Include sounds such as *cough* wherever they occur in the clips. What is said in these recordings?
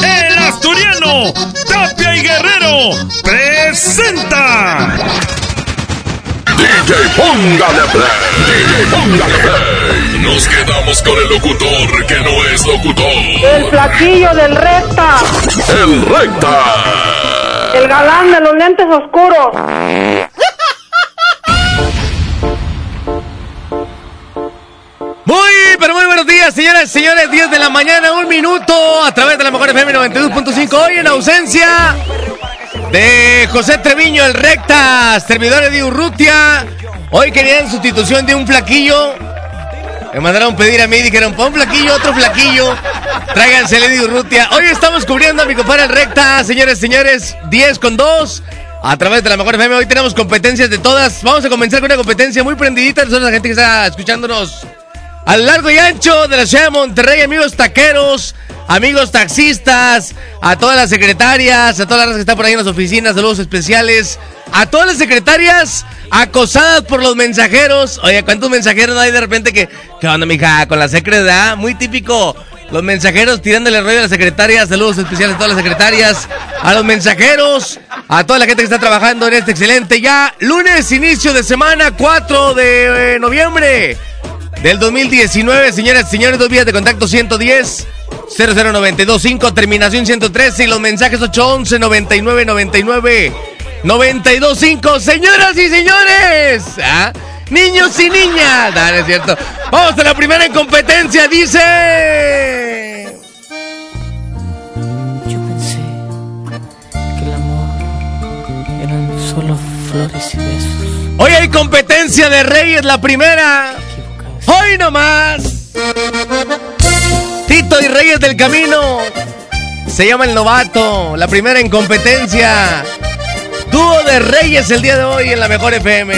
El asturiano Tapia y Guerrero presenta. DJ Póngale Play. DJ Póngale Play. Nos quedamos con el locutor que no es locutor. El flaquillo del recta. El recta. El galán de los lentes oscuros. Días, señoras y señores. 10 de la mañana, un minuto, a través de la mejor FM 92.5. Hoy en ausencia de José Treviño, el Rectas, servidores de Urrutia. Hoy querían sustitución de un flaquillo. Me mandaron pedir a mí, dijeron, pon un flaquillo, otro flaquillo. Tráiganse Lady Urrutia. Hoy estamos cubriendo a mi compadre el Recta, señores y señores. 10 con 2 a través de la mejor FM. Hoy tenemos competencias de todas. Vamos a comenzar con una competencia muy prendidita. Nosotros, la gente que está escuchándonos a lo largo y ancho de la ciudad de Monterrey, amigos taqueros, amigos taxistas, a todas las secretarias, a todas las que están por ahí en las oficinas, saludos especiales, a todas las secretarias acosadas por los mensajeros. Oye, ¿cuántos mensajeros hay de repente que, qué onda, mija, con la secretaria? Muy típico. Los mensajeros tirándole rollo a las secretarias, saludos especiales a todas las secretarias, a los mensajeros, a toda la gente que está trabajando en este excelente ya lunes, inicio de semana 4 de eh, noviembre del 2019, señoras y señores, dos vías de contacto 110 00925, terminación 113 y los mensajes 811 9999 925, señoras y señores, ¿ah? niños y niñas, no, no es cierto. Vamos a la primera en competencia, dice. Yo pensé que el amor eran solo flores y besos. Hoy hay competencia de Reyes, la primera. Hoy nomás. Tito y Reyes del Camino. Se llama el novato. La primera en competencia. Dúo de Reyes el día de hoy en la mejor FM.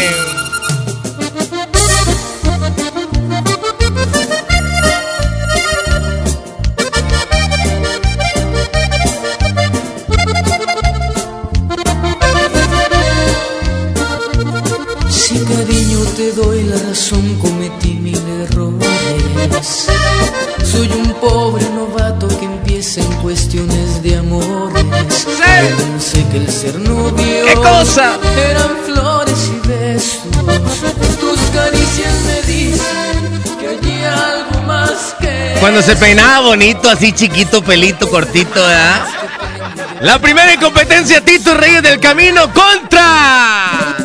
Doy la razón, cometí mil errores. Soy un pobre novato que empieza en cuestiones de amores. Pensé que el ser novio ¿Qué cosa? eran flores y besos. Tus caricias me dicen que hay algo más que. Cuando se peinaba bonito, así chiquito, pelito, cortito, ¿verdad? La primera en competencia, Tito Reyes del Camino contra.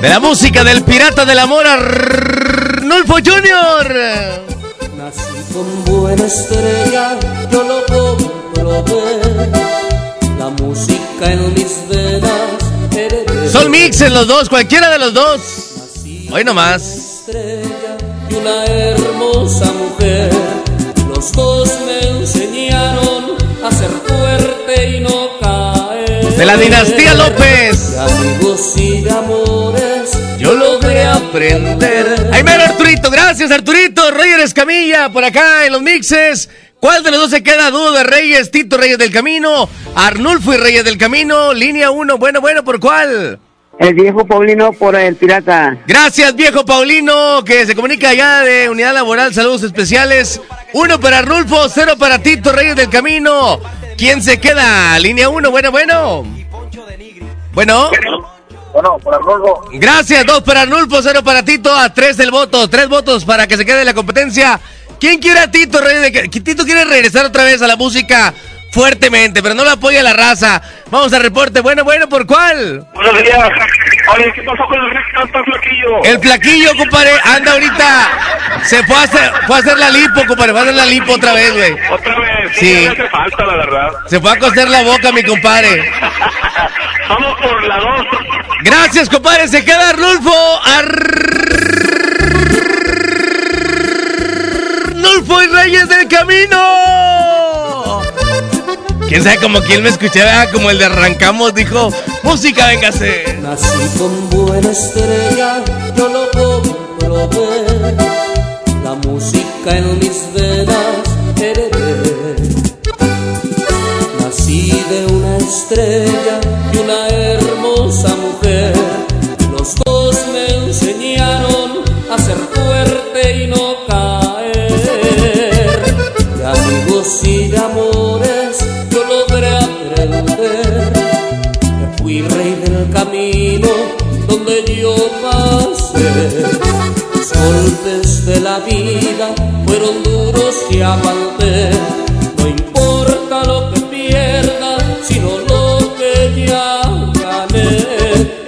De la música del pirata del amor, Arnulfo Junior. Nací con buena estrella, yo lo comprobé. La música en mis venas. Son mixes los dos, cualquiera de los dos. Hoy nomás. estrella y una hermosa mujer. Los dos me De la dinastía López. De amigos y de amores. Yo logré aprender. Ahí mero Arturito, gracias Arturito. Roger Escamilla por acá en los mixes. ¿Cuál de los dos se queda? De Reyes, Tito Reyes del Camino, Arnulfo y Reyes del Camino, línea 1. Bueno, bueno, ¿por cuál? El viejo Paulino por el pirata. Gracias, viejo Paulino, que se comunica allá de Unidad Laboral. Saludos especiales. Uno para Arnulfo, cero para Tito Reyes del Camino. ¿Quién se queda? Línea 1, bueno, bueno. Bueno. Bueno, por Arnolfo. Gracias, dos para Arnulfo, cero para Tito, a tres del voto, tres votos para que se quede la competencia. ¿Quién quiere a Tito? De... Tito quiere regresar otra vez a la música fuertemente, pero no lo apoya la raza. Vamos al reporte. Bueno, bueno, ¿por cuál? Buenos días. Oye, ¿qué pasó con el flaquillo? El flaquillo, compadre, anda ahorita. Se fue a hacer, fue a hacer la lipo, compadre. Fue a hacer la lipo otra vez, güey. Otra vez. Sí. Sí. Me hace falta, la verdad. Se fue a coser la boca, mi compadre. *laughs* Vamos por la dos. Gracias, compadre. Se queda Arnulfo. Arnulfo y Reyes del Camino. Quién sabe como quien me escuchaba, como el de arrancamos, dijo, música, véngase. Nací con buena estrella, yo lo comprobé. La música en mis venas heredé. Nací de una estrella y una hermosa fueron duros y aguanté. No importa lo que pierda, sino lo que ya gané.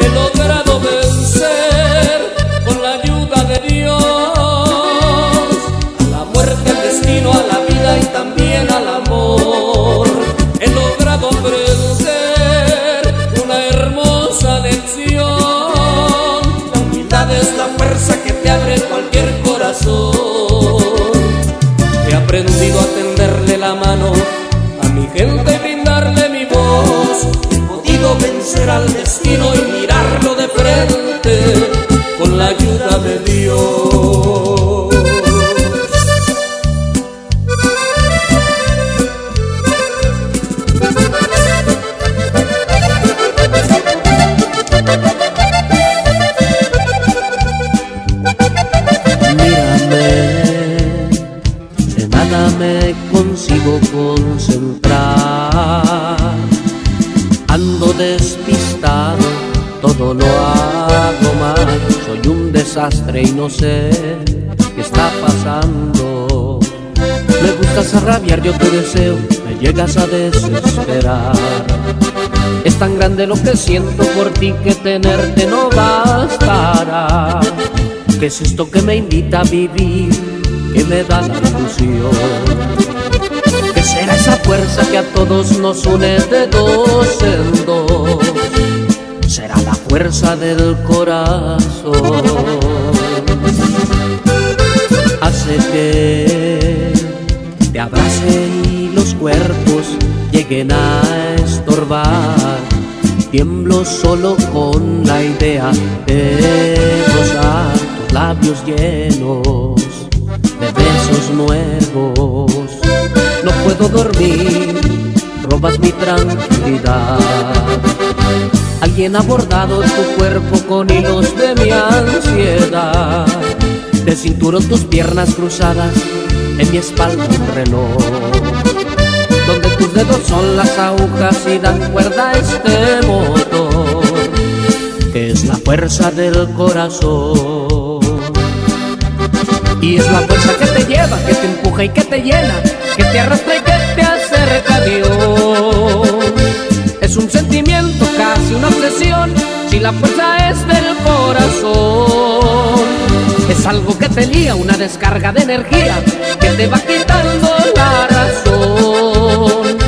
He logrado vencer con la ayuda de Dios a la muerte, al destino, a la vida y también al amor. He logrado aprender una hermosa lección. La humildad es la fuerza que te abre cualquier He aprendido a tenderle la mano a mi gente y brindarle mi voz. He podido vencer al destino y no sé qué está pasando. Me gustas a rabiar, yo te deseo, me llegas a desesperar. Es tan grande lo que siento por ti que tenerte no bastará. ¿Qué es esto que me invita a vivir? Que me da la ilusión. ¿Qué será esa fuerza que a todos nos une de dos en dos? Fuerza del corazón. Hace que te abrace y los cuerpos lleguen a estorbar. Tiemblo solo con la idea de rozar tus labios llenos de besos nuevos. No puedo dormir, robas mi tranquilidad. Ha bordado tu cuerpo con hilos de mi ansiedad. De cinturón tus piernas cruzadas, en mi espalda un reloj donde tus dedos son las agujas y dan cuerda a este motor, que es la fuerza del corazón. Y es la fuerza que te lleva, que te empuja y que te llena, que te arrastra y que te acerca a Dios. Es un sentimiento, una obsesión, si la fuerza es del corazón. Es algo que te lía, una descarga de energía, que te va quitando la razón.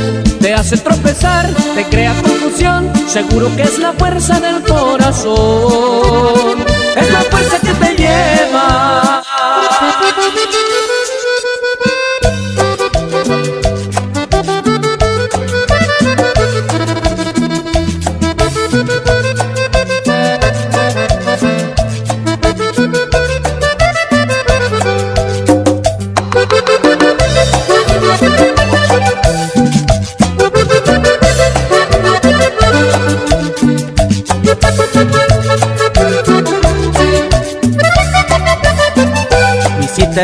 Te hace tropezar, te crea confusión, seguro que es la fuerza del corazón. Es la fuerza que te lleva.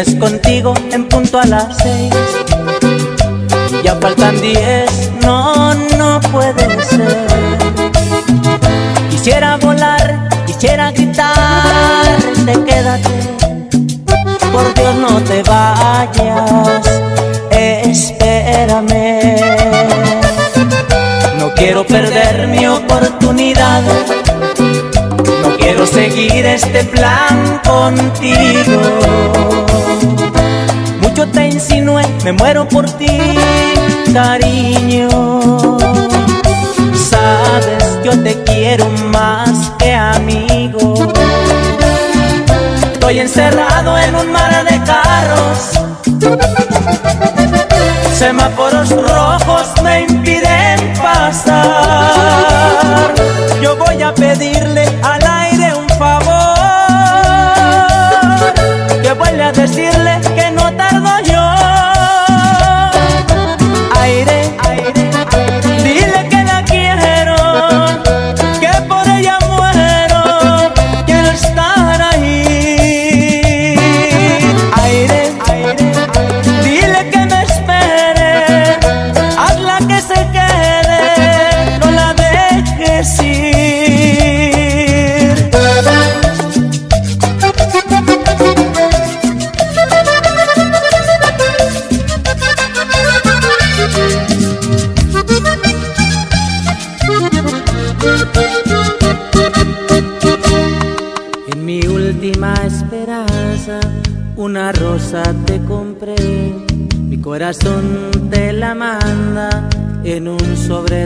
Es contigo en punto a las seis. Ya faltan diez, no, no puede ser. Quisiera volar, quisiera gritar, te quédate. Por Dios no te vayas, espérame. No quiero perder mi oportunidad. Quiero seguir este plan contigo. Mucho te insinué, me muero por ti, cariño. Sabes, yo te quiero más que amigo. Estoy encerrado en un mar de carros semáforos rojos me impiden pasar. Yo voy a pedirle a la Que vuelve a decirle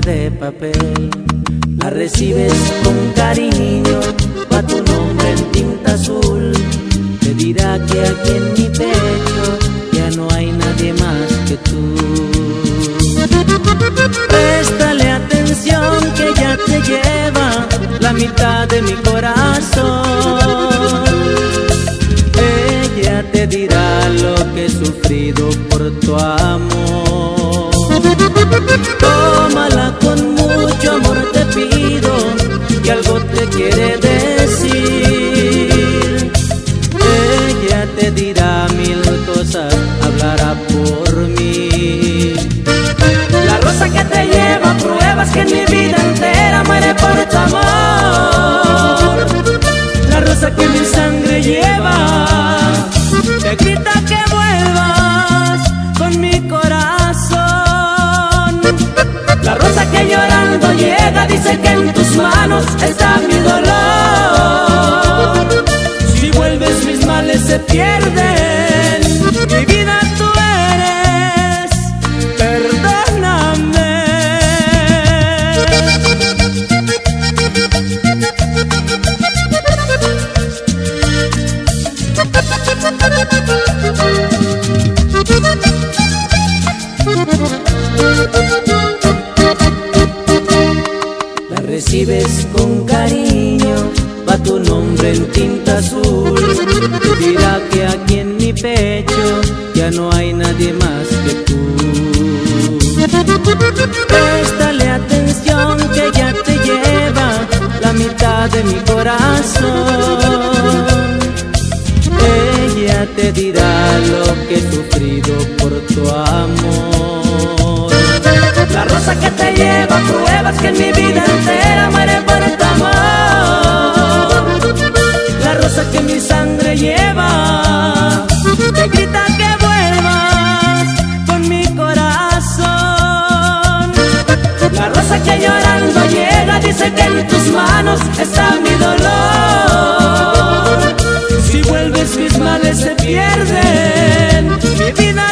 de papel. La recibes con cariño, va tu nombre en tinta azul. Te dirá que aquí en mi pecho ya no hay nadie más que tú. Préstale atención que ya te lleva la mitad de mi corazón. Ella te dirá lo que he sufrido por tu amor. Amor. La rosa que mi sangre lleva te grita que vuelvas con mi corazón. La rosa que llorando llega dice que en tus manos está mi dolor. Si vuelves mis males se pierden, en tinta azul. Dirá que aquí en mi pecho ya no hay nadie más que tú. Préstale atención que ya te lleva la mitad de mi corazón. Ella te dirá lo que he sufrido por tu amor. La rosa que te lleva pruebas que en mi vida entera muere por que mi sangre lleva te grita que vuelvas con mi corazón. La rosa que llorando llega dice que en tus manos está mi dolor. Si vuelves mis males se pierden, mi vida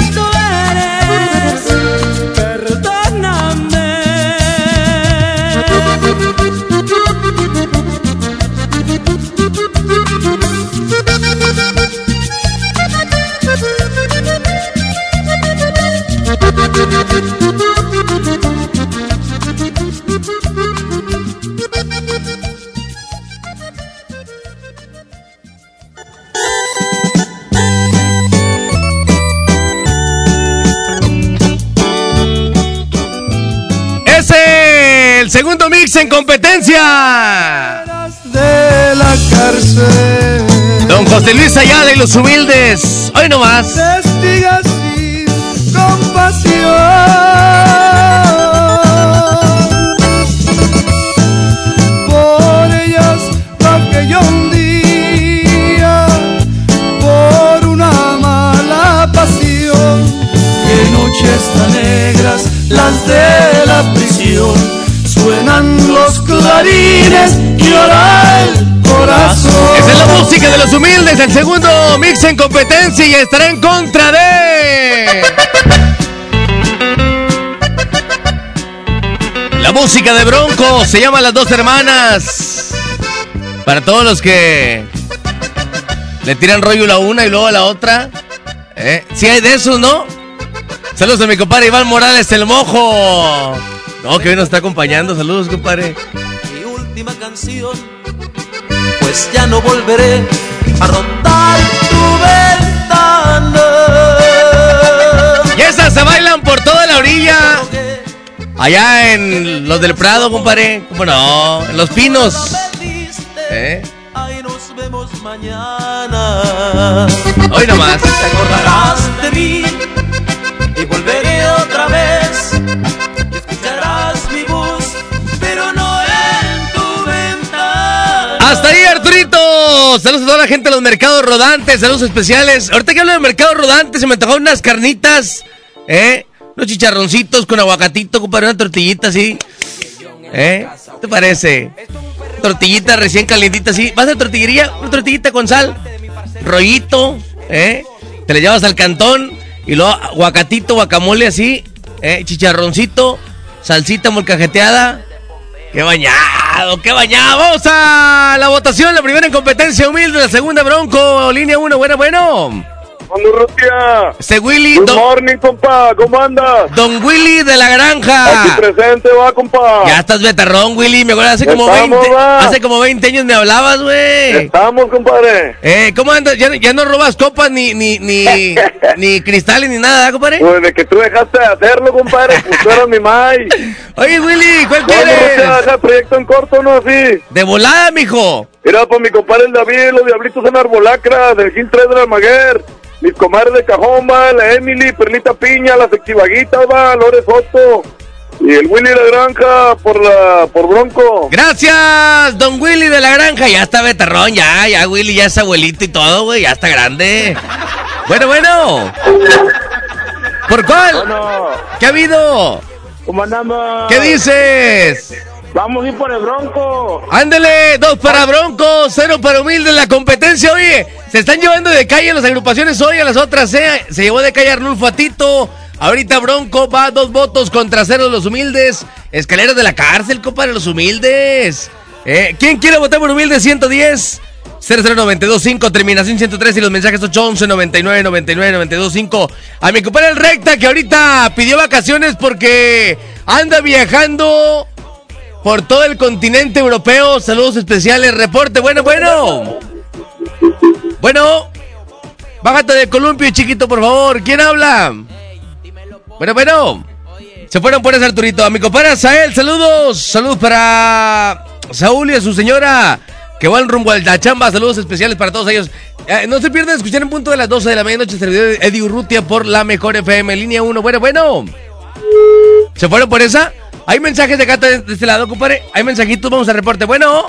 el segundo mix en competencia. de la cárcel. Don José Luis Ayala y los humildes. Hoy nomás. Testiga de la prisión. Suenan los clarines y llora el corazón. Esa es la música de los humildes, el segundo mix en competencia y estará en contra de. La música de Bronco se llama Las Dos Hermanas. Para todos los que le tiran rollo la una y luego a la otra. ¿Eh? Sí hay de esos, ¿no? Saludos a mi compadre Iván Morales, el mojo. No, que hoy nos está acompañando. Saludos, compadre. última canción, pues ya no volveré a rondar tu ventana. Y esas se bailan por toda la orilla. Allá en los del Prado, compadre. ¿Cómo no? En los pinos. ¿Eh? Ahí nos vemos mañana. Hoy nomás. Te acordarás de mí Saludos a toda la gente de los mercados rodantes. Saludos especiales. Ahorita que hablo de mercados rodantes, se me antojaron unas carnitas. ¿Eh? Unos chicharroncitos con aguacatito, compadre. Una tortillita así. ¿Eh? ¿Qué te parece? Tortillita recién calientita así. ¿Vas a tortillería? Una tortillita con sal. Rollito. ¿Eh? Te le llevas al cantón. Y luego aguacatito, guacamole así. ¿Eh? Chicharroncito. Salsita molcajeteada. ¡Qué bañado! ¡Qué a la votación, la primera en competencia humilde, la segunda Bronco, línea 1, bueno, bueno. Rutia. Este Willy, Good don, morning, compa. ¿Cómo andas? don Willy de la Aquí granja. presente, va, compa. Ya estás betarrón, Willy. Me acuerdo hace como Estamos, 20, va. hace como 20 años me hablabas, güey. Estamos, compadre. Eh, ¿cómo andas? Ya, ya no robas copas ni ni ni *laughs* ni cristales ni nada, ¿eh, compadre. Pues de que tú dejaste de hacerlo, compadre. Pues tú eras mi mai. *laughs* Oye, Willy, ¿cuál quieres? El proyecto en corto, ¿no? Así. De volada, mijo. Mira, pues mi compadre el David, los diablitos en Arbolacra, del Gil 3 de Almaguer. Mis comadres de Cajón, va, la Emily, Perlita Piña, las Exivaguitas, va, Lore Soto. Y el Willy La Granja por la por Bronco. Gracias, don Willy de la granja. Ya está betarrón, ya, ya Willy ya es abuelito y todo, güey, ya está grande. Bueno, bueno. ¿Por cuál? Bueno, ¿Qué ha habido? ¿cómo andamos? ¿Qué dices? Vamos a ir por el Bronco. Ándele, dos para Bronco, cero para Humilde en la competencia. Oye, se están llevando de calle las agrupaciones hoy a las otras. ¿eh? Se llevó de calle Arnulfo a Tito. Ahorita Bronco va dos votos contra cero de los humildes. Escaleras de la cárcel, compadre, los humildes. Eh, ¿Quién quiere votar por humilde 110? 00925, terminación 103 y los mensajes 811 99 99 925. A mi compadre el Recta que ahorita pidió vacaciones porque anda viajando por todo el continente europeo. Saludos especiales, reporte. Bueno, bueno. Bueno. Bájate de columpio, chiquito, por favor. ¿Quién habla? Bueno, bueno. Se fueron por ese Arturito. A mi compadre Sael, saludos. Saludos para Saúl y a su señora que van rumbo a la chamba. Saludos especiales para todos ellos. Eh, no se pierdan escuchar en punto de las 12 de la medianoche servidor de Eddie Urrutia por la mejor FM, línea 1. Bueno, bueno. ¿Se fueron por esa? Hay mensajes de acá de, de este lado, compadre. Hay mensajitos, vamos al reporte. Bueno.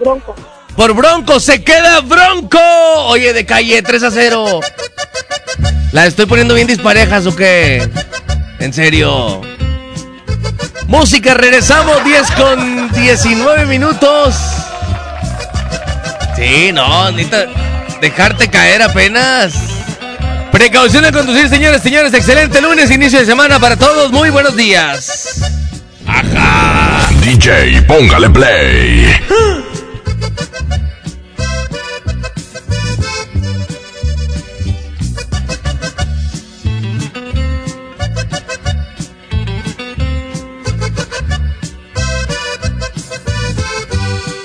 Bronco. Por Bronco, se queda Bronco. Oye, de calle, 3 a 0. ¿La estoy poniendo bien disparejas o qué? En serio. Música, regresamos 10 con 19 minutos. Sí, no, necesita dejarte caer apenas. Precaución al conducir, señores, señores. Excelente lunes, inicio de semana para todos. Muy buenos días. Ajá. DJ, póngale play.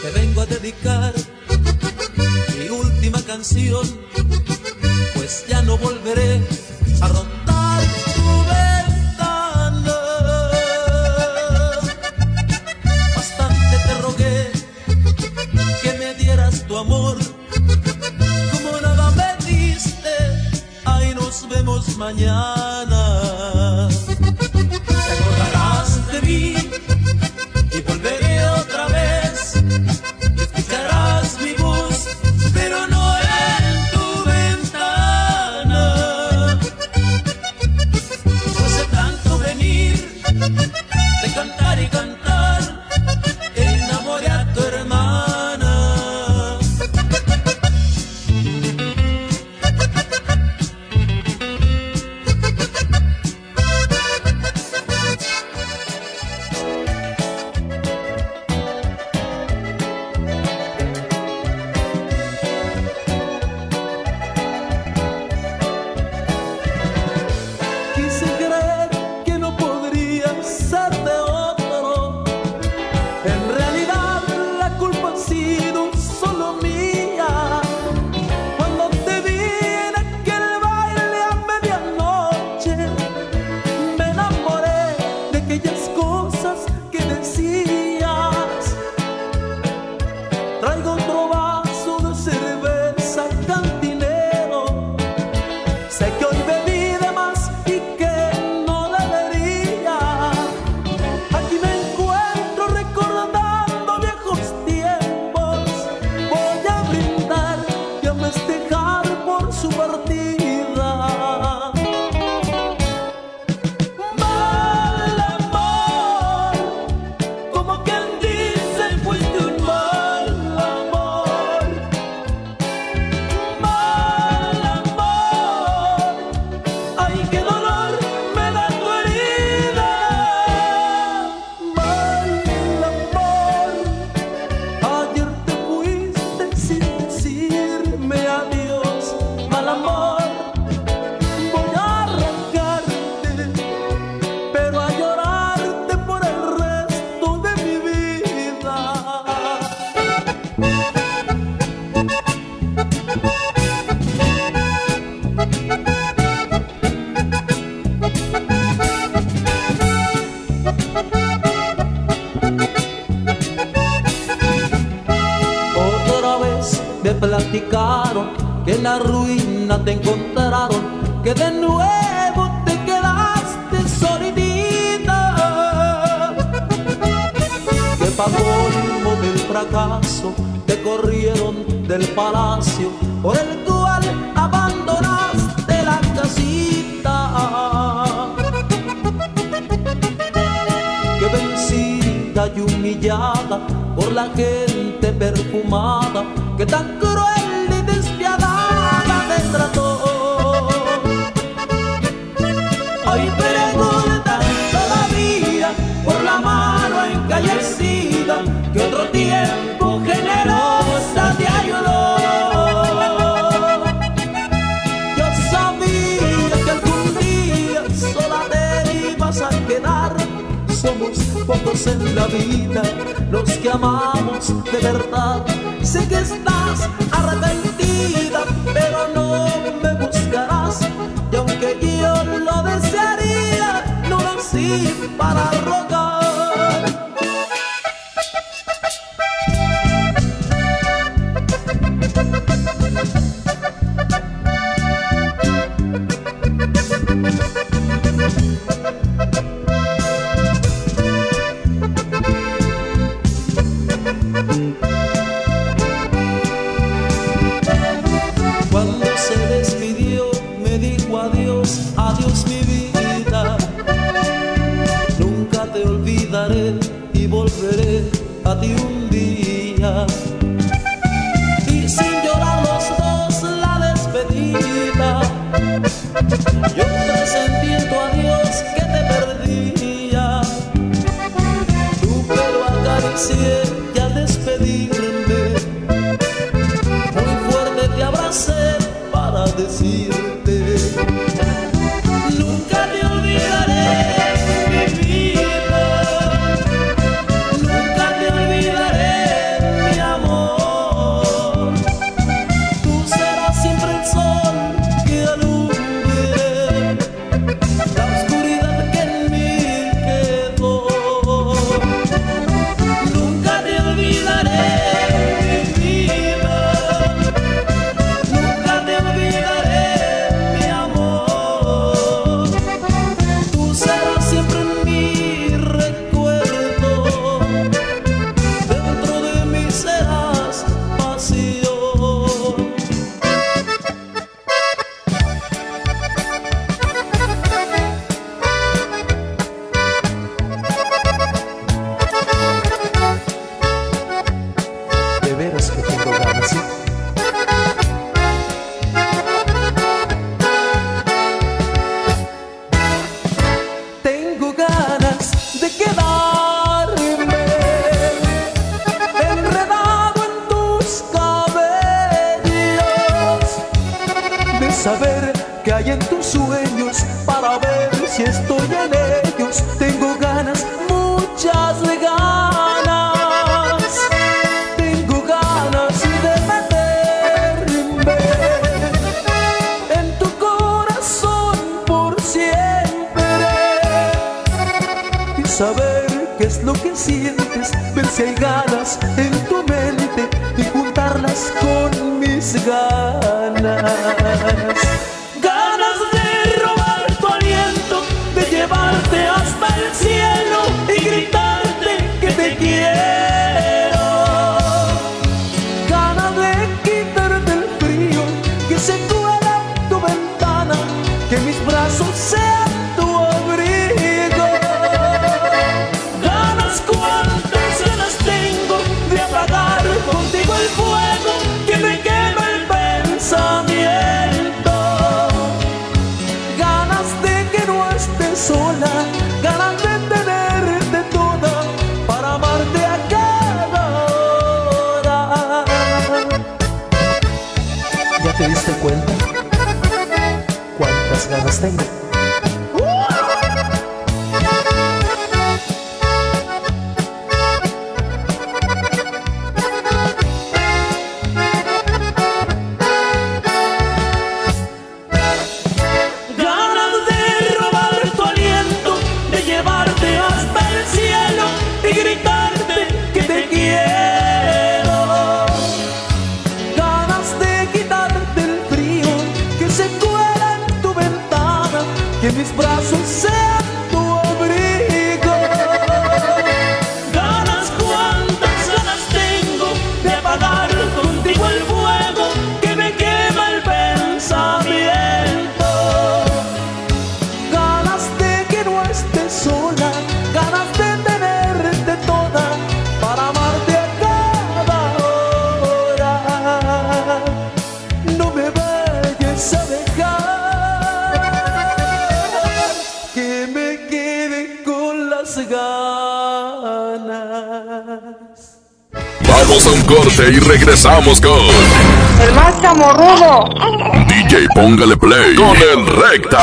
Te vengo a dedicar mi última canción, corte y regresamos con. El más chamorrudo. DJ Póngale Play con el Recta.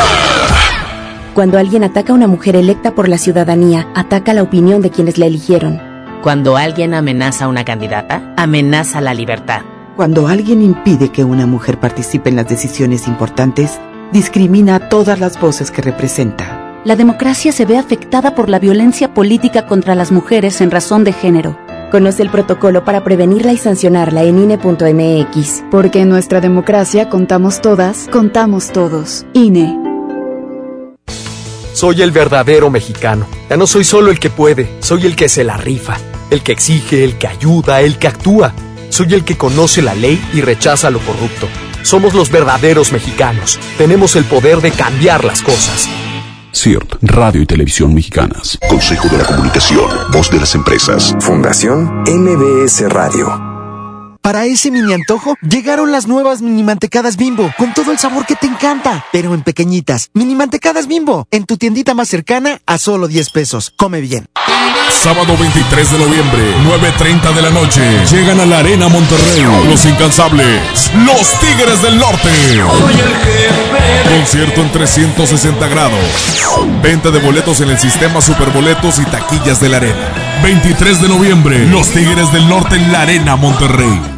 Cuando alguien ataca a una mujer electa por la ciudadanía, ataca la opinión de quienes la eligieron. Cuando alguien amenaza a una candidata, amenaza la libertad. Cuando alguien impide que una mujer participe en las decisiones importantes, discrimina a todas las voces que representa. La democracia se ve afectada por la violencia política contra las mujeres en razón de género. Conoce el protocolo para prevenirla y sancionarla en INE.mx. Porque en nuestra democracia contamos todas, contamos todos. INE. Soy el verdadero mexicano. Ya no soy solo el que puede, soy el que se la rifa, el que exige, el que ayuda, el que actúa. Soy el que conoce la ley y rechaza lo corrupto. Somos los verdaderos mexicanos. Tenemos el poder de cambiar las cosas. CIRT, Radio y Televisión Mexicanas. Consejo de la Comunicación, Voz de las Empresas. Fundación MBS Radio. Para ese mini antojo, llegaron las nuevas mini mantecadas bimbo, con todo el sabor que te encanta, pero en pequeñitas. Mini mantecadas bimbo, en tu tiendita más cercana a solo 10 pesos. Come bien. Sábado 23 de noviembre, 9.30 de la noche. Llegan a la Arena Monterrey. Los incansables. Los Tigres del Norte. Concierto en 360 grados. Venta de boletos en el sistema Superboletos y taquillas de la Arena. 23 de noviembre, Los Tigres del Norte en la Arena Monterrey.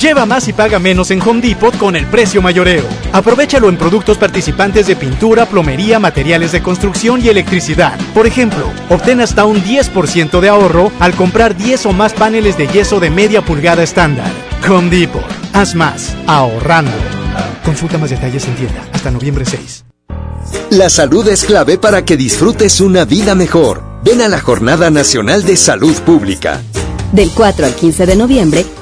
Lleva más y paga menos en Home Depot con el precio mayoreo. Aprovechalo en productos participantes de pintura, plomería, materiales de construcción y electricidad. Por ejemplo, obtén hasta un 10% de ahorro al comprar 10 o más paneles de yeso de media pulgada estándar. Home Depot. Haz más, ahorrando. Consulta más detalles en tienda hasta noviembre 6. La salud es clave para que disfrutes una vida mejor. Ven a la Jornada Nacional de Salud Pública. Del 4 al 15 de noviembre,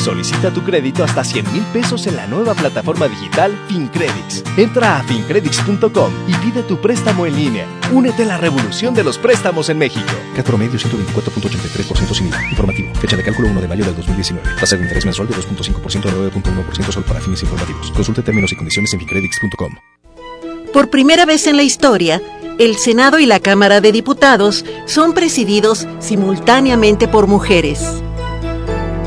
Solicita tu crédito hasta 100 mil pesos en la nueva plataforma digital FinCredits. Entra a fincredits.com y pide tu préstamo en línea. Únete a la revolución de los préstamos en México. CAT promedio 124.83% sin IVA. Informativo. Fecha de cálculo 1 de mayo del 2019. Tasa de interés mensual de 2.5% a 9.1% solo para fines informativos. Consulte términos y condiciones en fincredits.com. Por primera vez en la historia, el Senado y la Cámara de Diputados son presididos simultáneamente por mujeres.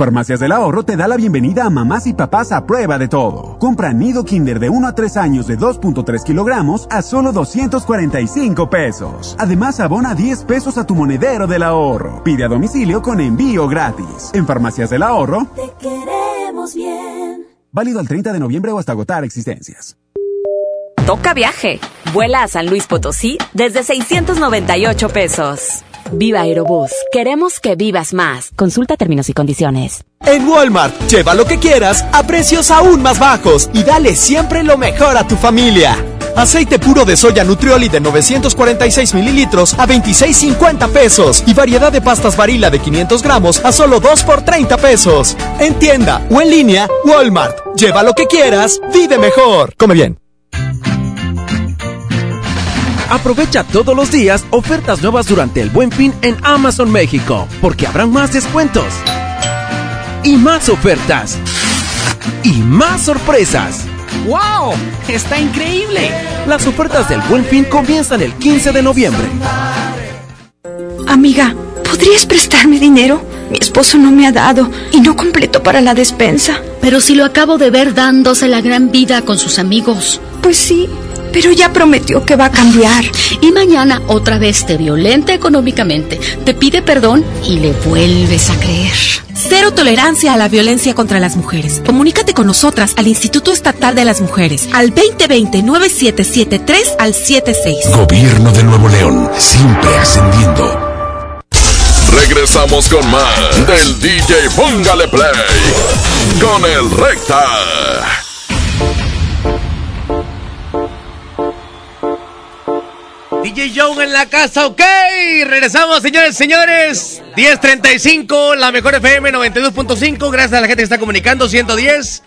Farmacias del Ahorro te da la bienvenida a mamás y papás a prueba de todo. Compra nido kinder de 1 a 3 años de 2.3 kilogramos a solo 245 pesos. Además, abona 10 pesos a tu monedero del ahorro. Pide a domicilio con envío gratis. En Farmacias del Ahorro. Te queremos bien. Válido al 30 de noviembre o hasta agotar existencias. Toca viaje. Vuela a San Luis Potosí desde 698 pesos. Viva Aerobús. Queremos que vivas más. Consulta términos y condiciones. En Walmart, lleva lo que quieras a precios aún más bajos y dale siempre lo mejor a tu familia. Aceite puro de soya Nutrioli de 946 mililitros a 26.50 pesos. Y variedad de pastas varila de 500 gramos a solo 2 por 30 pesos. En tienda o en línea, Walmart. Lleva lo que quieras, vive mejor. Come bien. Aprovecha todos los días ofertas nuevas durante el Buen Fin en Amazon México, porque habrán más descuentos y más ofertas y más sorpresas. ¡Wow! ¡Está increíble! Las ofertas del Buen Fin comienzan el 15 de noviembre. Amiga, ¿podrías prestarme dinero? Mi esposo no me ha dado y no completo para la despensa. Pero si lo acabo de ver dándose la gran vida con sus amigos. Pues sí, pero ya prometió que va a cambiar. Y mañana otra vez te violenta económicamente, te pide perdón y le vuelves a creer. Cero tolerancia a la violencia contra las mujeres. Comunícate con nosotras al Instituto Estatal de las Mujeres al 2020-9773 al 76. Gobierno de Nuevo León, siempre ascendiendo. Regresamos con más del DJ Póngale Play con el Recta. DJ Joe en la casa, ok. Regresamos, señores, señores. 1035, la mejor FM 92.5. Gracias a la gente que está comunicando. 110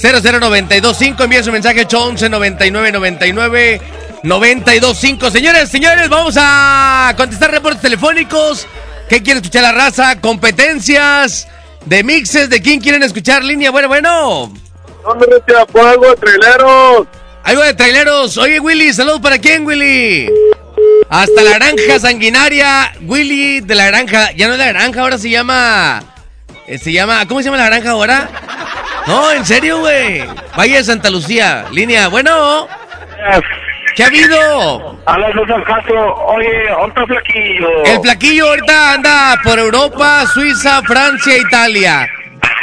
00925. Envía su mensaje 811 9999 925. Señores, señores, vamos a contestar reportes telefónicos. ¿Qué quiere escuchar la raza? Competencias de mixes. ¿De quién quieren escuchar línea? Bueno, bueno. ¿Dónde de traileros? Algo de traileros. Oye, Willy, saludos para quién, Willy. Hasta la granja sanguinaria, Willy de la granja. Ya no es la granja, ahora se llama. eh, se llama. ¿Cómo se llama la granja ahora? No, en serio, güey. Valle de Santa Lucía. Línea, bueno. ¿Qué ha habido? De San Caso. Oye, ¿dónde flaquillo? El flaquillo ahorita anda por Europa, Suiza, Francia, Italia.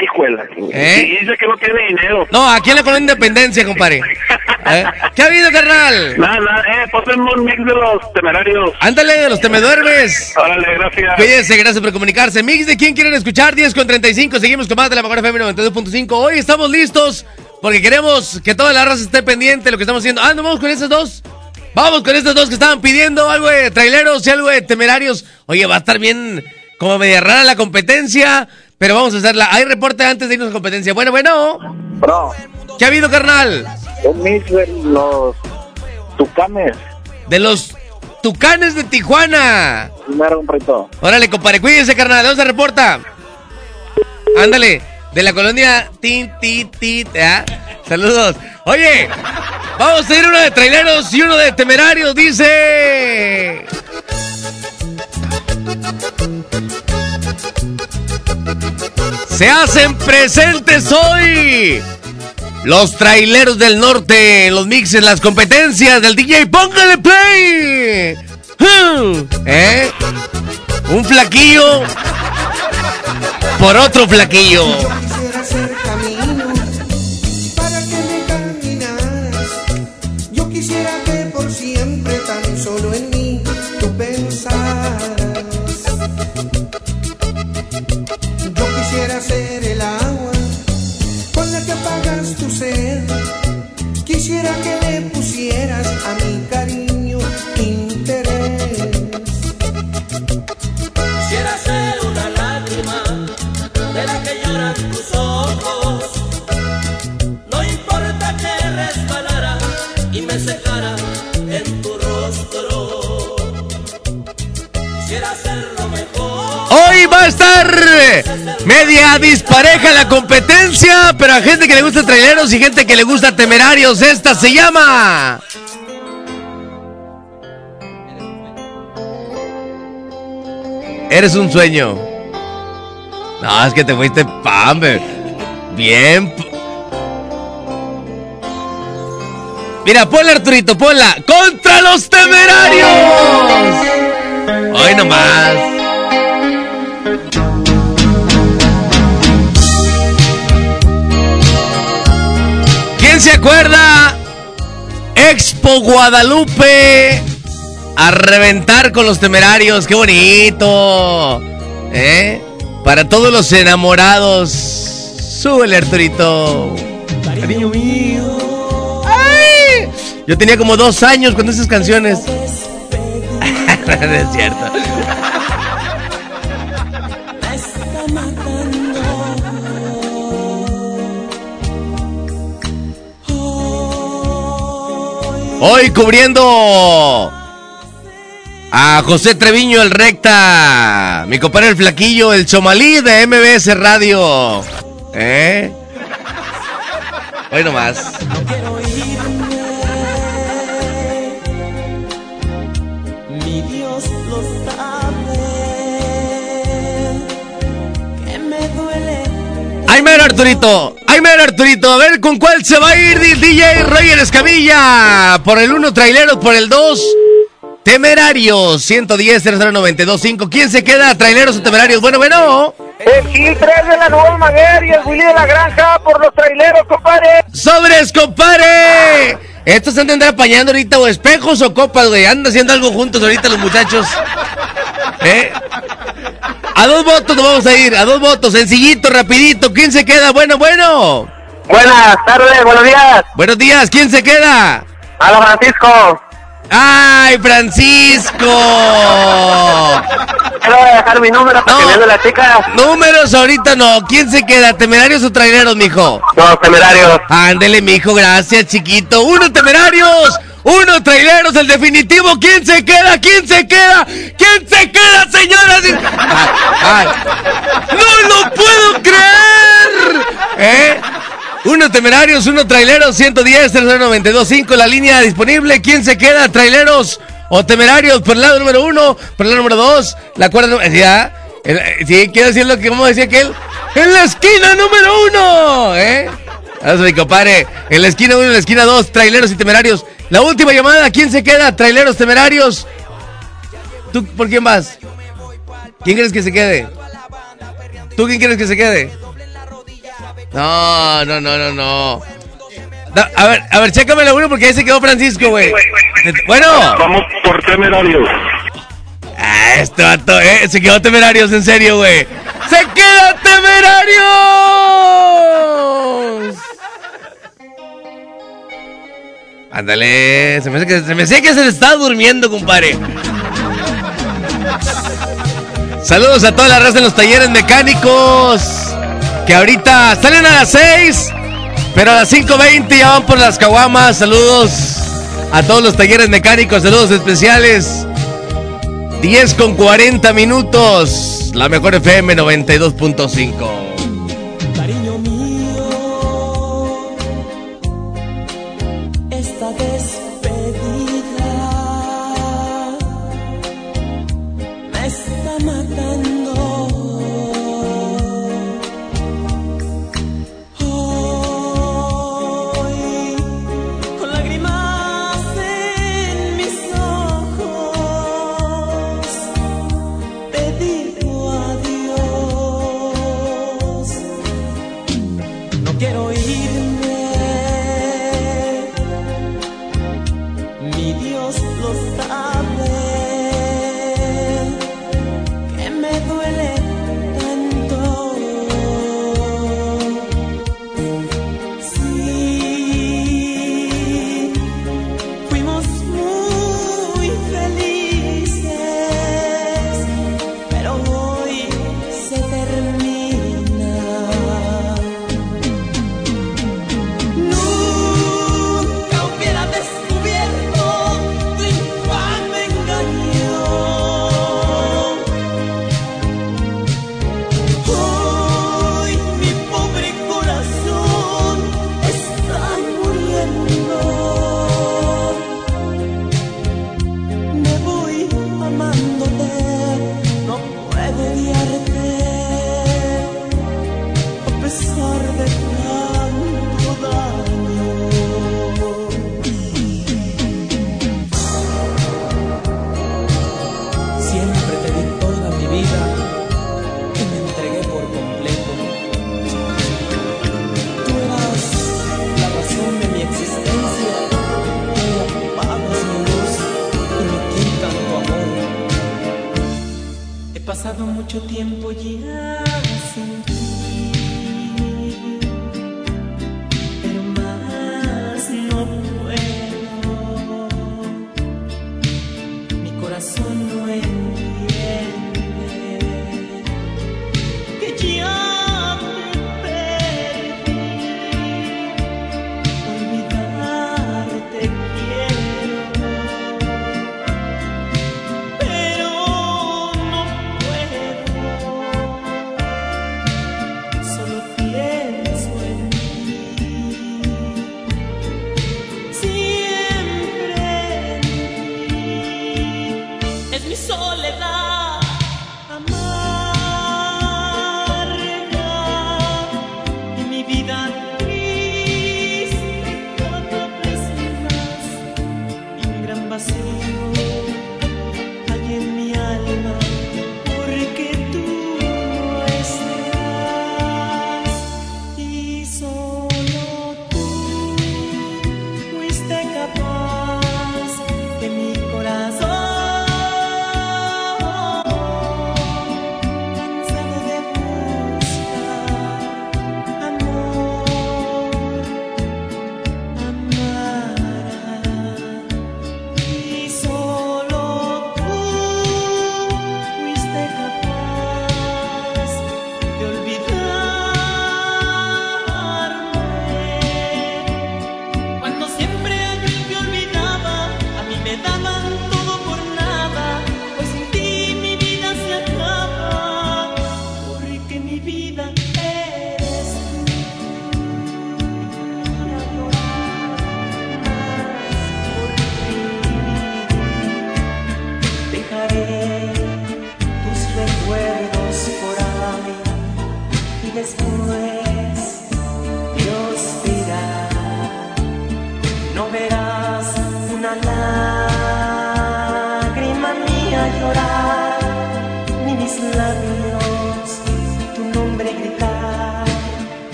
Ay, juela. ¿Eh? Y dice que no tiene dinero. No, aquí en la colonia Independencia, compadre. *laughs* ¿Eh? ¿Qué ha habido, carnal? Nada, nada, eh, ponme un mix de los temerarios. Ándale, de los temeduermes. Órale, gracias. Cuídense, gracias por comunicarse. Mix de quién quieren escuchar, 10 con 35. Seguimos con más de la mejor FM 92.5. Hoy estamos listos porque queremos que toda la raza esté pendiente de lo que estamos haciendo. Ah, ¿no vamos con esos dos? Vamos con estos dos que estaban pidiendo algo de traileros y algo de temerarios. Oye, va a estar bien como media rara la competencia, pero vamos a hacerla. Hay reporte antes de irnos a competencia. Bueno, bueno. Bro, ¿Qué ha habido, carnal? un mix de los tucanes. De los tucanes de Tijuana. Primero un reto. Órale, compadre, cuídense, carnal. ¿De dónde se reporta? Ándale, de la colonia Tin, Tin, Tin. ¿ah? Saludos. Oye, vamos a ir uno de traileros y uno de temerarios, dice. Se hacen presentes hoy los traileros del norte, los mixes, las competencias del DJ. ¡Póngale play! ¿Eh? Un flaquillo por otro flaquillo. Tu sed. Quisiera que le pusieras a mi cariño interés. Quisiera ser Hoy va a estar media dispareja la competencia, pero a gente que le gusta traileros y gente que le gusta temerarios. Esta se llama. Eres un sueño. No, es que te fuiste pambe. Bien. Mira, ponla Arturito, ponla. ¡Contra los temerarios! Hoy nomás. ¿Quién se acuerda? Expo Guadalupe. A reventar con los temerarios. ¡Qué bonito! ¿Eh? Para todos los enamorados. Súbele, Arturito. Cariño mío. ¡Ay! Yo tenía como dos años cuando esas canciones. *laughs* no es cierto. Hoy cubriendo a José Treviño el Recta, mi compadre el Flaquillo, el Chomalí de MBS Radio. ¿Eh? Hoy nomás. Arturito! ¡Ay, mero Arturito! A ver con cuál se va a ir DJ Roger Escamilla. Por el 1 traileros, por el 2 temerarios. 110 00925 ¿Quién se queda? ¿Traileros o temerarios? Bueno, bueno. El Gil 3 de la Nueva Maguer y el Willy de la Granja por los traileros, compadre. ¡Sobres, compadre! Estos andar apañando ahorita o espejos o copas, güey. Andan haciendo algo juntos ahorita los muchachos. *laughs* ¿Eh? A dos votos nos vamos a ir, a dos votos, sencillito, rapidito. ¿Quién se queda? Bueno, bueno. Buenas tardes, buenos días. Buenos días, ¿quién se queda? Hola, Francisco. ¡Ay, Francisco! Quiero dejar mi número para que me la chica. Números ahorita no. ¿Quién se queda? ¿Temerarios o traileros, mijo? Los temerarios. Ándele, mijo, gracias, chiquito. Uno temerarios, uno traileros, el definitivo. ¿Quién se queda? ¿Quién se queda? ¿Quién se queda, señoras? ¡No lo puedo creer! ¿Eh? Uno temerarios, uno traileros, 110, 092.5, la línea disponible. ¿Quién se queda? ¿Traileros o temerarios? Por el lado número uno, por el lado número dos, la cuerda número... ¿Ya? Eh, Sí, quiero decir lo que, ¿cómo decía aquel? ¡En la esquina número uno! ¿Eh? Eso, mi compadre. En la esquina uno, en la esquina dos, traileros y temerarios. La última llamada, ¿quién se queda? Traileros, temerarios. ¿Tú por quién vas? ¿Quién crees que se quede? ¿Tú quién quieres que se quede? No, no, no, no, no. Da- a ver, a ver, chécame la uno porque ahí se quedó Francisco, güey. Bueno. Vamos por temerarios. Ah, este eh, se quedó temerarios, en serio, güey. ¡Se queda temerarios! Ándale, se me hace que se, me hace está durmiendo, compadre. Saludos a toda la raza en los talleres mecánicos. Que ahorita salen a las 6, pero a las 5.20 ya van por las caguamas. Saludos a todos los talleres mecánicos, saludos especiales. 10 con 40 minutos. La mejor FM 92.5.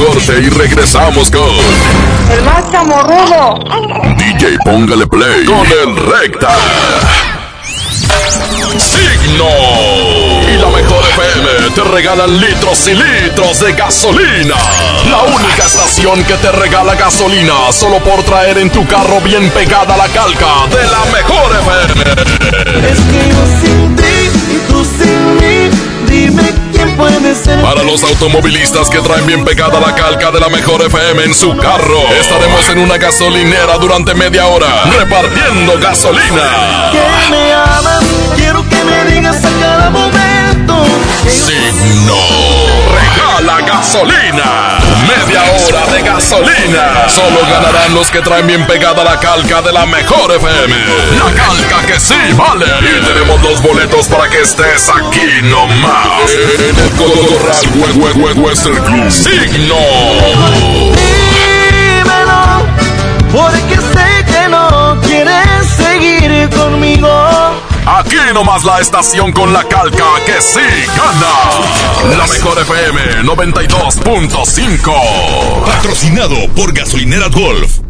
corte y regresamos con El más chamorrudo. DJ Póngale Play con el Recta. Signo y la mejor FM te regalan litros y litros de gasolina. La única estación que te regala gasolina solo por traer en tu carro bien pegada la calca de la mejor FM. Es que yo sin ti y tú sin Para los automovilistas que traen bien pegada la calca de la mejor FM en su carro, estaremos en una gasolinera durante media hora repartiendo gasolina. Que me amas, quiero que me digas a cada momento. Signo regala gasolina. Media hora de gasolina. Solo ganarán los que traen bien pegada la calca de la mejor FM. La calca que sí vale. Y tenemos los boletos para que estés aquí nomás. En el Hue- Western Club. Signo. Dímelo, porque sé que no quieres seguir conmigo. Aquí nomás la estación con la calca que sí gana. La mejor FM 92.5. Patrocinado por Gasolineras Golf.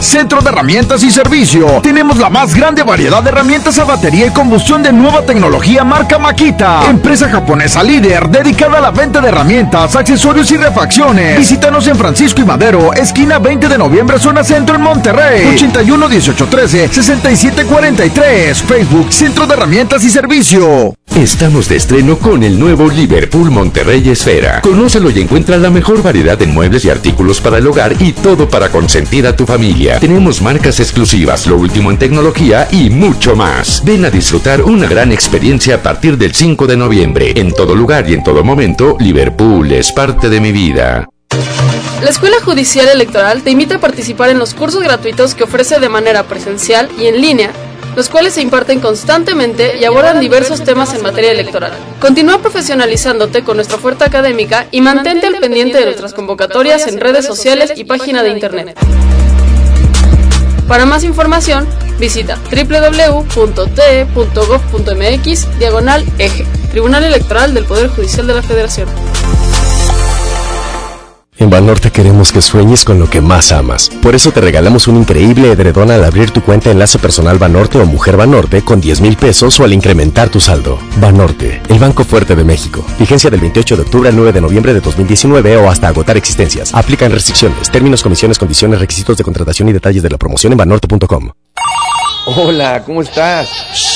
Centro de Herramientas y Servicio. Tenemos la más grande variedad de herramientas a batería y combustión de nueva tecnología marca Makita. Empresa japonesa líder dedicada a la venta de herramientas, accesorios y refacciones. Visítanos en Francisco y Madero, esquina 20 de noviembre, zona centro en Monterrey. 81 18 13 67 43. Facebook Centro de Herramientas y Servicio. Estamos de estreno con el nuevo Liverpool Monterrey Esfera. Conócelo y encuentra la mejor variedad de muebles y artículos para el hogar y todo para consentir a tu familia. Tenemos marcas exclusivas, lo último en tecnología y mucho más. Ven a disfrutar una gran experiencia a partir del 5 de noviembre. En todo lugar y en todo momento, Liverpool es parte de mi vida. La Escuela Judicial Electoral te invita a participar en los cursos gratuitos que ofrece de manera presencial y en línea, los cuales se imparten constantemente y abordan diversos temas en materia electoral. Continúa profesionalizándote con nuestra oferta académica y mantente al pendiente de nuestras convocatorias en redes sociales y página de internet. Para más información, visita www.te.gov.mx diagonal eje, Tribunal Electoral del Poder Judicial de la Federación. En Banorte queremos que sueñes con lo que más amas. Por eso te regalamos un increíble edredón al abrir tu cuenta Enlace Personal Banorte o Mujer Banorte con 10 mil pesos o al incrementar tu saldo. Banorte, el Banco Fuerte de México. Vigencia del 28 de octubre al 9 de noviembre de 2019 o hasta agotar existencias. Aplican restricciones, términos, comisiones, condiciones, requisitos de contratación y detalles de la promoción en banorte.com. Hola, ¿cómo estás?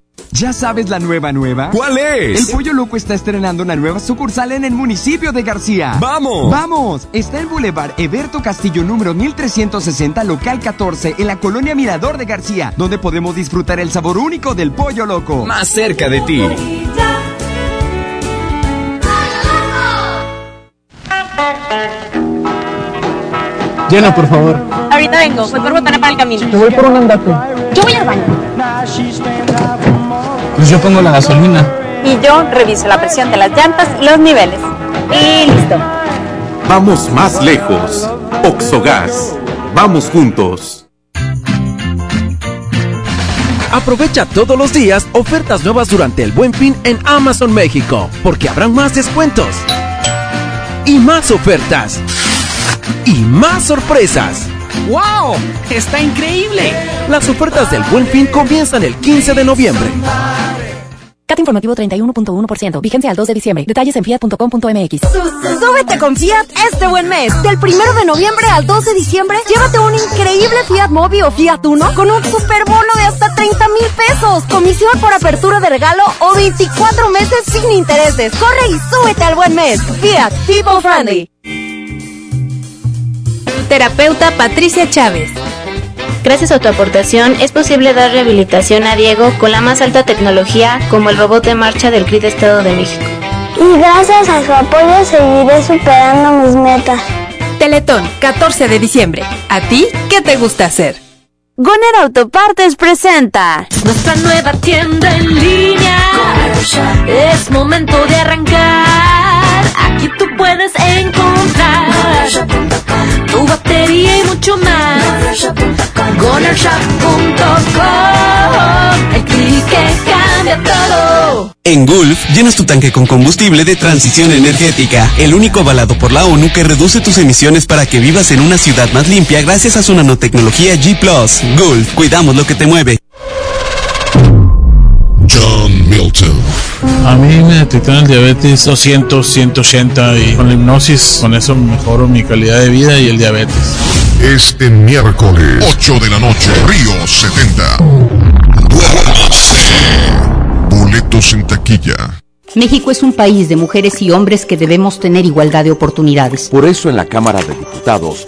¿Ya sabes la nueva nueva? ¿Cuál es? El Pollo Loco está estrenando una nueva sucursal en el municipio de García. ¡Vamos! ¡Vamos! Está en Boulevard Eberto Castillo número 1360, local 14, en la colonia Mirador de García, donde podemos disfrutar el sabor único del Pollo Loco. Más cerca de ti. Llena, por favor. Ahorita vengo, voy por botana para el camino. Yo voy por un andate. Yo voy al baño. Yo pongo la gasolina. Y yo reviso la presión de las llantas y los niveles. Y listo. Vamos más lejos. Oxogas. Vamos juntos. Aprovecha todos los días ofertas nuevas durante el Buen Fin en Amazon México, porque habrán más descuentos y más ofertas y más sorpresas. ¡Wow! ¡Está increíble! Las ofertas del Buen Fin comienzan el 15 de noviembre. CAT informativo 31.1%. Vigencia al 2 de diciembre. Detalles en fiat.com.mx. Súbete con Fiat este buen mes. Del 1 de noviembre al 2 de diciembre, llévate un increíble Fiat Mobi o Fiat Uno con un super bono de hasta 30 mil pesos. Comisión por apertura de regalo o 24 meses sin intereses. Corre y súbete al buen mes. Fiat People Friendly. Terapeuta Patricia Chávez. Gracias a tu aportación es posible dar rehabilitación a Diego con la más alta tecnología como el robot de marcha del CRID Estado de México. Y gracias a su apoyo seguiré superando mis metas. Teletón, 14 de diciembre. ¿A ti qué te gusta hacer? Goner Autopartes presenta nuestra nueva tienda en línea. Es momento de arrancar. Aquí tú puedes encontrar tu batería y mucho más. Todo. En Gulf, llenas tu tanque con combustible de transición energética, el único avalado por la ONU que reduce tus emisiones para que vivas en una ciudad más limpia gracias a su nanotecnología G ⁇ Gulf, cuidamos lo que te mueve. A mí me detectaron el diabetes 200, 180 y con la hipnosis, con eso mejoro mi calidad de vida y el diabetes. Este miércoles, 8 de la noche, Río 70. Boletos en taquilla. México es un país de mujeres y hombres que debemos tener igualdad de oportunidades. Por eso en la Cámara de Diputados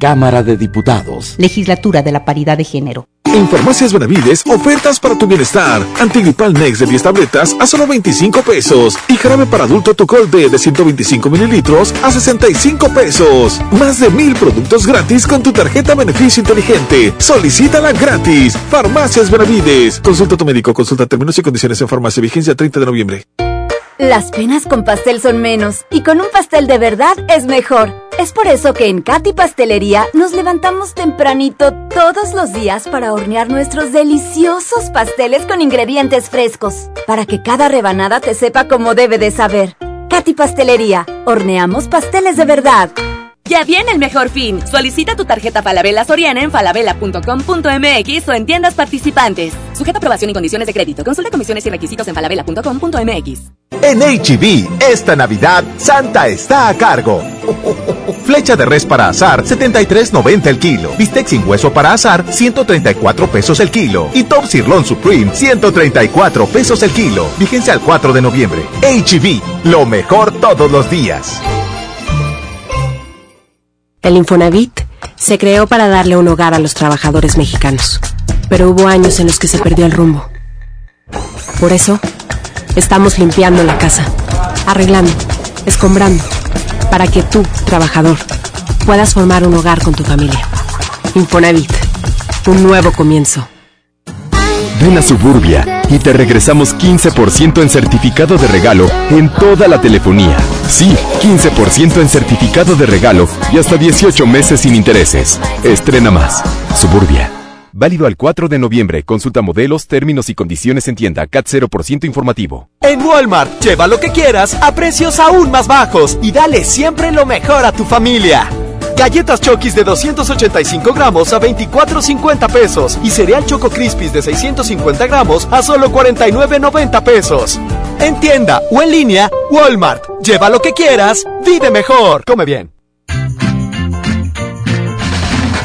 Cámara de Diputados. Legislatura de la Paridad de Género. En Farmacias Benavides, ofertas para tu bienestar. Antigripal Nex de 10 tabletas a solo 25 pesos. Y jarabe para adulto Tucol D de 125 mililitros a 65 pesos. Más de mil productos gratis con tu tarjeta Beneficio Inteligente. Solicítala gratis. Farmacias Benavides. Consulta a tu médico, consulta términos y condiciones en farmacia. Vigencia 30 de noviembre. Las penas con pastel son menos y con un pastel de verdad es mejor. Es por eso que en Katy Pastelería nos levantamos tempranito todos los días para hornear nuestros deliciosos pasteles con ingredientes frescos, para que cada rebanada te sepa como debe de saber. Katy Pastelería, horneamos pasteles de verdad. Ya viene el mejor fin. Solicita tu tarjeta Falabella Soriana en falabella.com.mx o en tiendas participantes. Sujeta aprobación y condiciones de crédito. Consulta comisiones y requisitos en falabella.com.mx. En HB, esta Navidad, Santa está a cargo. Flecha de res para azar, 73.90 el kilo. Bistec sin hueso para azar, 134 pesos el kilo. Y Top Sirloin Supreme, 134 pesos el kilo. Vigencia al 4 de noviembre. HB, lo mejor todos los días. El Infonavit se creó para darle un hogar a los trabajadores mexicanos, pero hubo años en los que se perdió el rumbo. Por eso, estamos limpiando la casa, arreglando, escombrando, para que tú, trabajador, puedas formar un hogar con tu familia. Infonavit, un nuevo comienzo. Ven a Suburbia y te regresamos 15% en certificado de regalo en toda la telefonía. Sí, 15% en certificado de regalo y hasta 18 meses sin intereses. Estrena más. Suburbia. Válido al 4 de noviembre. Consulta modelos, términos y condiciones en tienda. CAT 0% informativo. En Walmart, lleva lo que quieras a precios aún más bajos y dale siempre lo mejor a tu familia. Galletas Chokis de 285 gramos a 24.50 pesos. Y cereal Choco Crispies de 650 gramos a solo 49.90 pesos. En tienda o en línea, Walmart. Lleva lo que quieras, vive mejor. Come bien.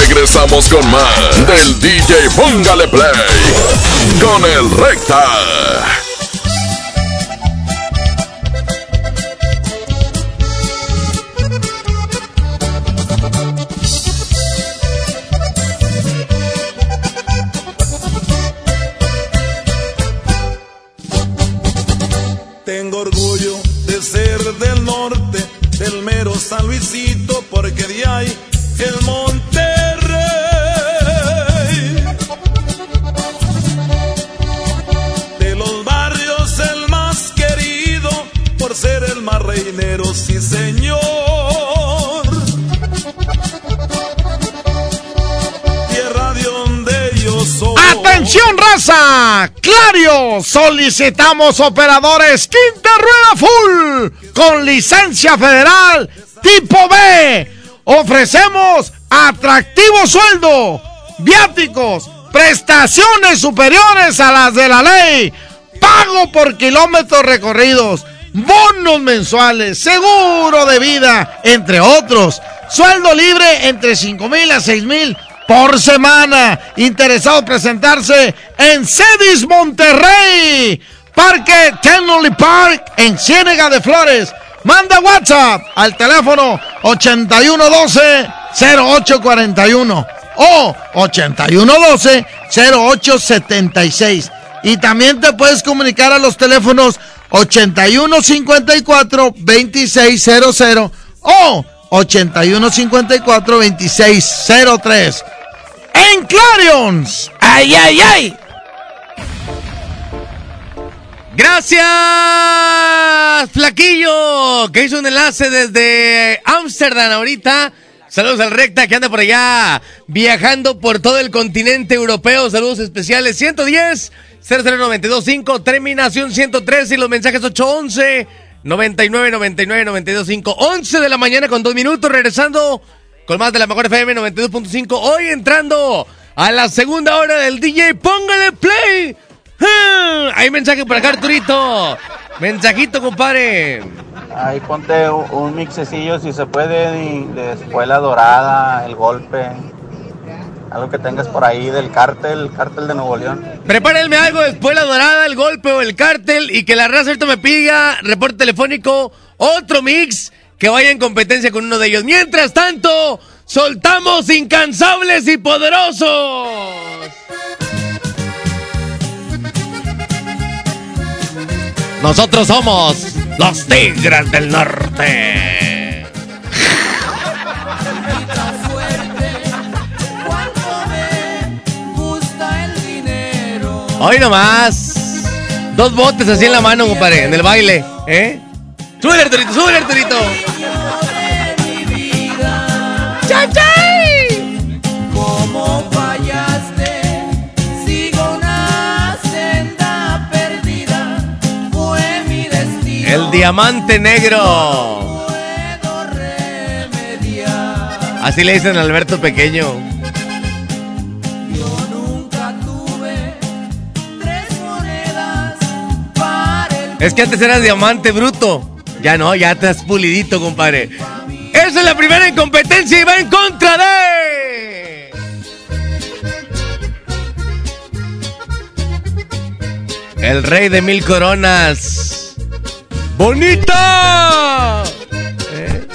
Regresamos con más del DJ Póngale Play con el Recta. ¡Clario! Solicitamos operadores quinta rueda full con licencia federal tipo B. Ofrecemos atractivo sueldo, viáticos, prestaciones superiores a las de la ley, pago por kilómetros recorridos, bonos mensuales, seguro de vida, entre otros. Sueldo libre entre 5 mil a 6 mil por semana. Interesado presentarse en Cedis Monterrey, Parque Tenley Park en Ciénega de Flores. Manda WhatsApp al teléfono 8112-0841 o 8112-0876. Y también te puedes comunicar a los teléfonos 8154-2600 o 8154-2603. En Clarions. ¡Ay, ay, ay! Gracias, Flaquillo, que hizo un enlace desde Ámsterdam ahorita. Saludos al Recta que anda por allá viajando por todo el continente europeo. Saludos especiales 110 00925 terminación 103 y los mensajes 811 99 99 925 11 de la mañana con dos minutos regresando con más de la mejor FM 92.5 hoy entrando a la segunda hora del DJ póngale play Ah, Hay mensaje por acá, Arturito. Mensajito, compadre. Ahí ponte un, mixecillo si se puede de, de Escuela Dorada, El Golpe. Algo que tengas por ahí del cártel, cártel de Nuevo León. Prepárenme algo después la dorada, el golpe o el cártel y que la raza ahorita me pida reporte telefónico, otro mix que vaya en competencia con uno de ellos. Mientras tanto, soltamos incansables y poderosos. Nosotros somos los Tigres del Norte. Hoy nomás. Dos botes así en la mano, compadre, en el baile, ¿eh? ¡Sube, Arturito, sube, Arturito! ¡Chachay! ¿Cómo fallaste? Sigo una senda perdida. Fue mi destino. El diamante negro. Así le dicen a Alberto Pequeño. Es que antes eras diamante bruto. Ya no, ya estás pulidito, compadre. Esa es la primera incompetencia y va en contra de. El rey de mil coronas. ¡Bonita! Eh.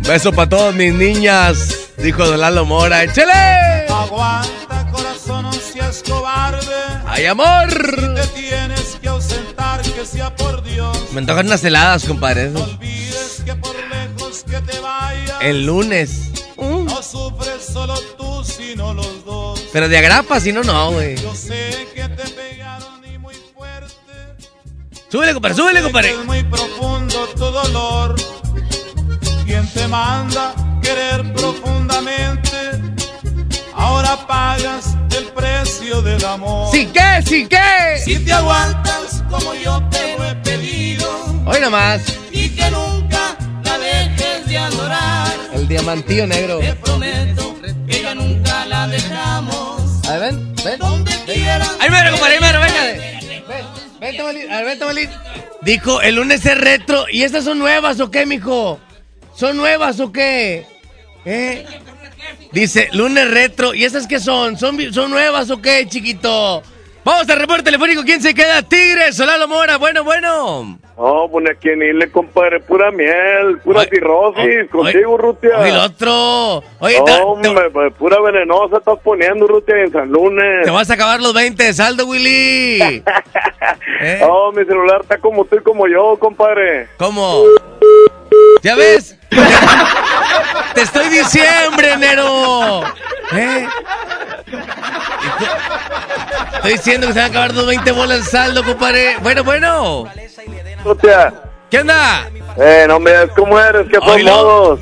Beso para todas mis niñas, dijo Don Lalo Mora. ¡Échale! Aguanta, corazón, no seas cobarde. ¡Ay, amor! Si te me antojan unas heladas, compadre. No olvides que por lejos que te vayas. El lunes. No sufres solo tú, sino los dos. Pero de agrapa, si no, no, güey. Yo sé que te pegaron y muy fuerte. Súbele, compadre, súbele, compadre. Es muy profundo tu dolor. ¿Quién te manda querer profundamente? Ahora pagas el precio del amor. ¿Sí qué? ¿Sí qué? Si te aguantas como yo te lo he pedido. Hoy nomás. Y que nunca la dejes de adorar. El diamantillo negro. Te prometo que ya nunca la dejamos. A ver, ven, ven. Donde quieras. Ahí mero, compadre, ahí mero, venga. Ven, vente, Malín. A ver, Malín. Dijo, el lunes es retro. ¿Y estas son nuevas o qué, mijo? ¿Son nuevas o qué? ¿Eh? Dice, lunes retro. ¿Y esas qué son? ¿Son, son nuevas o qué, chiquito? Vamos al reporte telefónico. ¿Quién se queda? Tigres, Solano Mora. Bueno, bueno. No, pues aquí en Ile, compadre, pura miel, pura cirrosis, contigo, Rutia. Oye, el otro. Oye, no, hombre, pues, pura venenosa estás poniendo, Rutia, en San Lunes. Te vas a acabar los 20 de saldo, Willy. *laughs* ¿Eh? No, mi celular está como tú y como yo, compadre. ¿Cómo? ¿Ya ves? Te estoy diciembre, enero. ¿Eh? Estoy diciendo que se van a acabar los 20 bolas de saldo, compadre. Bueno, bueno. Rutia. ¿Qué onda? Eh, no me digas cómo eres, que son modos.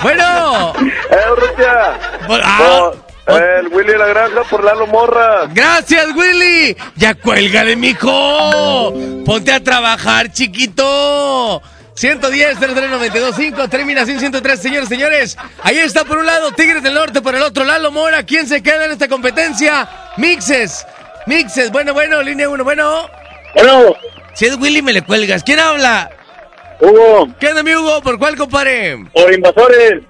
Bueno. Eh, Rutia. ah. No, el Willy de la Granja por Lalo Morra. Gracias, Willy. Ya cuélgale, mijo. Ponte a trabajar, chiquito. 110 03925 terminación 103, señores, señores. Ahí está por un lado Tigres del Norte, por el otro Lalo Mora. ¿Quién se queda en esta competencia? Mixes. Mixes. Bueno, bueno, línea 1, bueno. Bueno. Si es Willy, me le cuelgas. ¿Quién habla? Hugo. ¿Qué onda, mi Hugo? ¿Por cuál, compadre? Por invasores.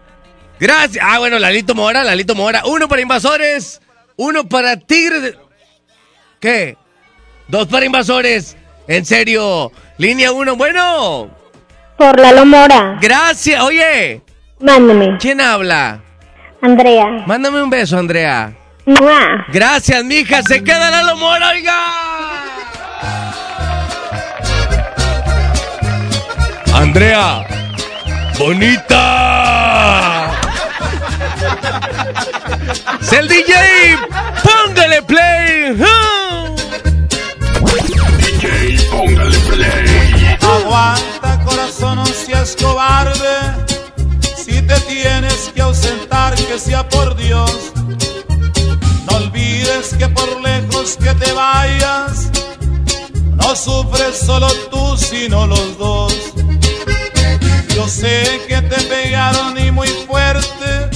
Gracias. Ah, bueno, Lalito Mora, Lalito Mora. Uno para invasores, uno para Tigres. de- ¿Qué? Dos para invasores. En serio. Línea uno, bueno. Por la Mora. Gracias. Oye, Mándame. ¿quién habla? Andrea. Mándame un beso, Andrea. ¡Mua! Gracias, mija. Se queda Lalo Mora, oiga. Andrea. Bonita. Es el DJ. Póngale play. DJ, póngale play. Aguanta, corazón, no seas cobarde. Si te tienes que ausentar, que sea por Dios. No olvides que por lejos que te vayas, no sufres solo tú, sino los dos. Yo sé que te pegaron y muy fuerte.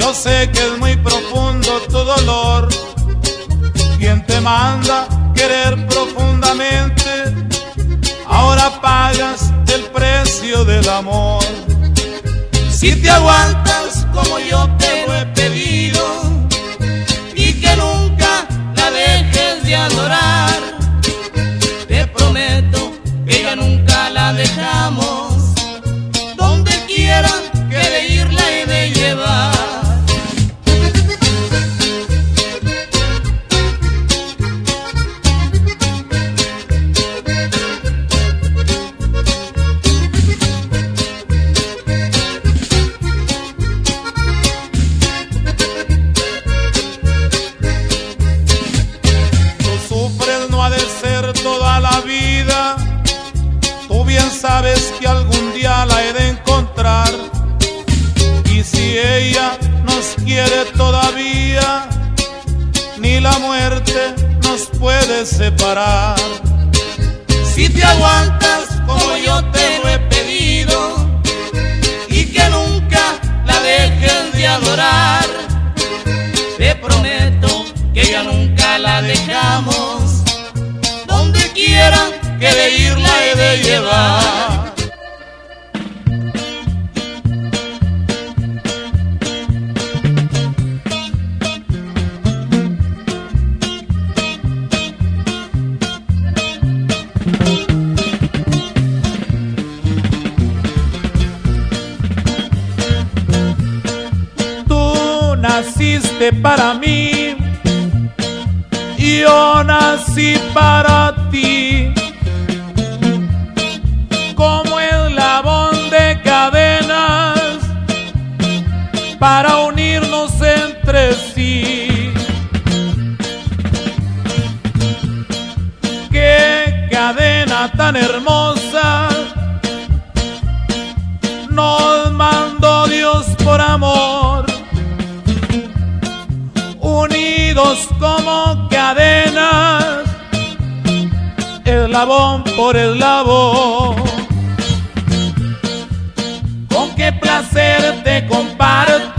Yo sé que es muy profundo tu dolor. Quien te manda querer profundamente, ahora pagas el precio del amor. Si te aguantas como yo te lo he pedido y que nunca la dejes de adorar, ella nos quiere todavía, ni la muerte nos puede separar. Si te aguantas como yo te lo he pedido y que nunca la dejes de adorar, te prometo que ya nunca la dejamos. Donde quiera que de ir la he de llevar. Para mí, yo nací para ti. Como eslabón de cadenas para unirnos entre sí. Qué cadena tan hermosa como cadenas, eslabón por eslabón. Con qué placer te comparto.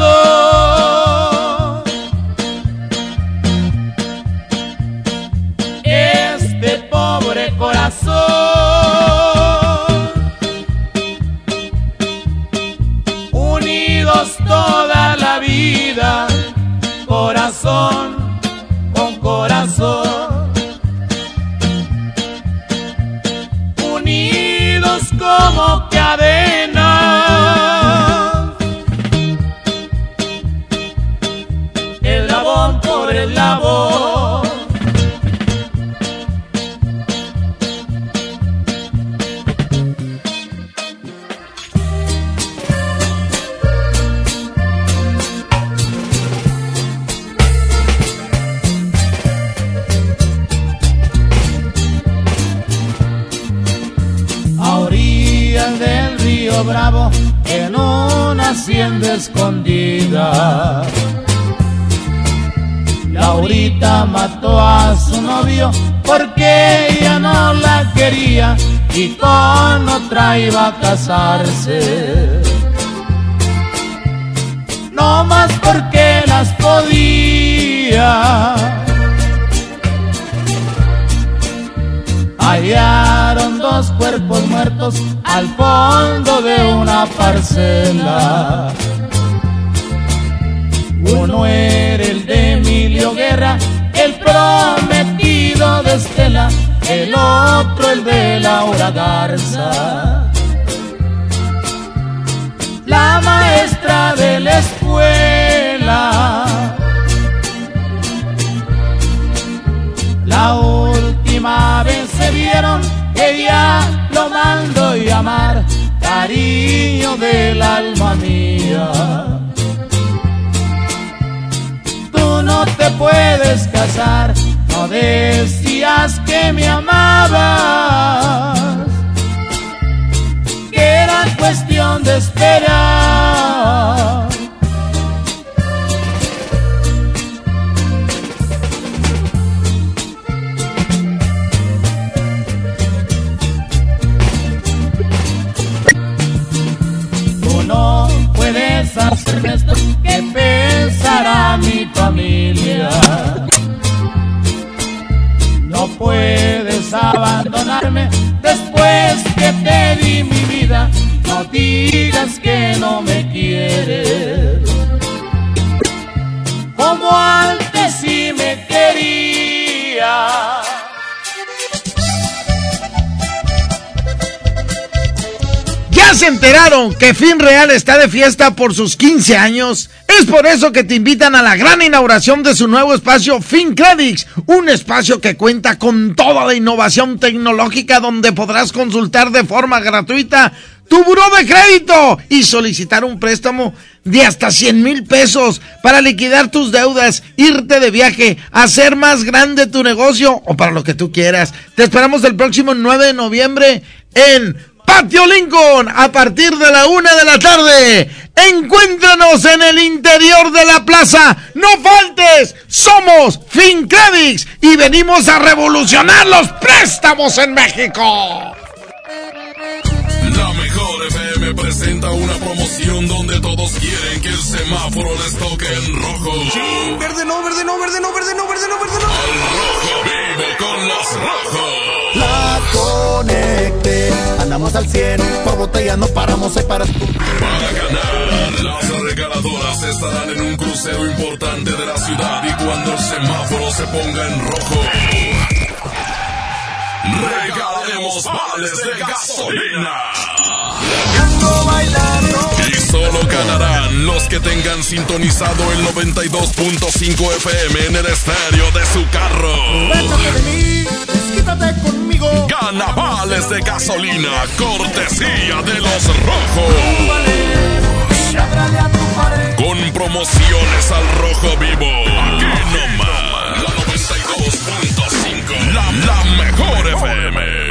¿Ya se enteraron que Fin Real está de fiesta por sus 15 años? Es por eso que te invitan a la gran inauguración de su nuevo espacio FinCredits, un espacio que cuenta con toda la innovación tecnológica donde podrás consultar de forma gratuita tu buró de crédito y solicitar un préstamo de hasta 100 mil pesos para liquidar tus deudas, irte de viaje, hacer más grande tu negocio o para lo que tú quieras. Te esperamos el próximo 9 de noviembre en Patio Lincoln a partir de la una de la tarde. Encuéntranos en el interior de la plaza. No faltes. Somos FinCredits y venimos a revolucionar los préstamos en México. La mejor FM presenta una promoción donde todos quieren que el semáforo les toque en rojo. verde no, verde no, verde no, verde no, verde no, verde no. Rojo vive con los rojos. La conecté, andamos al 100, por botella no paramos, hay para... Para ganar, las regaladoras estarán en un crucero importante de la ciudad y cuando el semáforo se ponga en rojo, regalaremos vales de gasolina. Ando bailando. Solo ganarán los que tengan sintonizado el 92.5 FM en el estéreo de su carro. Déjate de mí, desquítate conmigo. Gana vales de gasolina, cortesía de los rojos. Con promociones al rojo vivo. Aquí nomás. La 92.5. La, la mejor FM.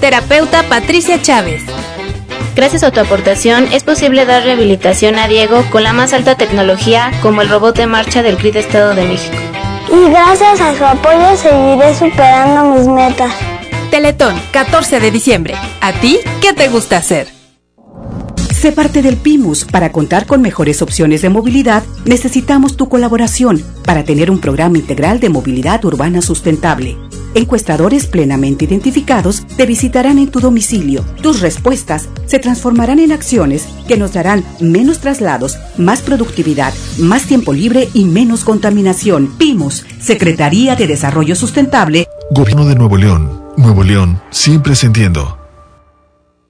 Terapeuta Patricia Chávez. Gracias a tu aportación es posible dar rehabilitación a Diego con la más alta tecnología como el robot de marcha del CRIT Estado de México. Y gracias a su apoyo seguiré superando mis metas. Teletón, 14 de diciembre. ¿A ti qué te gusta hacer? Sé parte del PIMUS. Para contar con mejores opciones de movilidad, necesitamos tu colaboración para tener un programa integral de movilidad urbana sustentable. Encuestadores plenamente identificados te visitarán en tu domicilio. Tus respuestas se transformarán en acciones que nos darán menos traslados, más productividad, más tiempo libre y menos contaminación. PIMUS, Secretaría de Desarrollo Sustentable. Gobierno de Nuevo León. Nuevo León, siempre entiendo.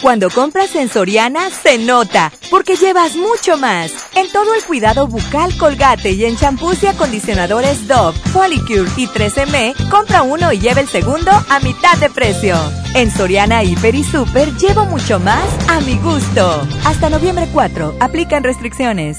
Cuando compras en Soriana, se nota, porque llevas mucho más. En todo el cuidado bucal Colgate y en champús y acondicionadores Dove, Polycure y 13M, compra uno y lleva el segundo a mitad de precio. En Soriana Hiper y Super llevo mucho más a mi gusto. Hasta noviembre 4, aplican restricciones.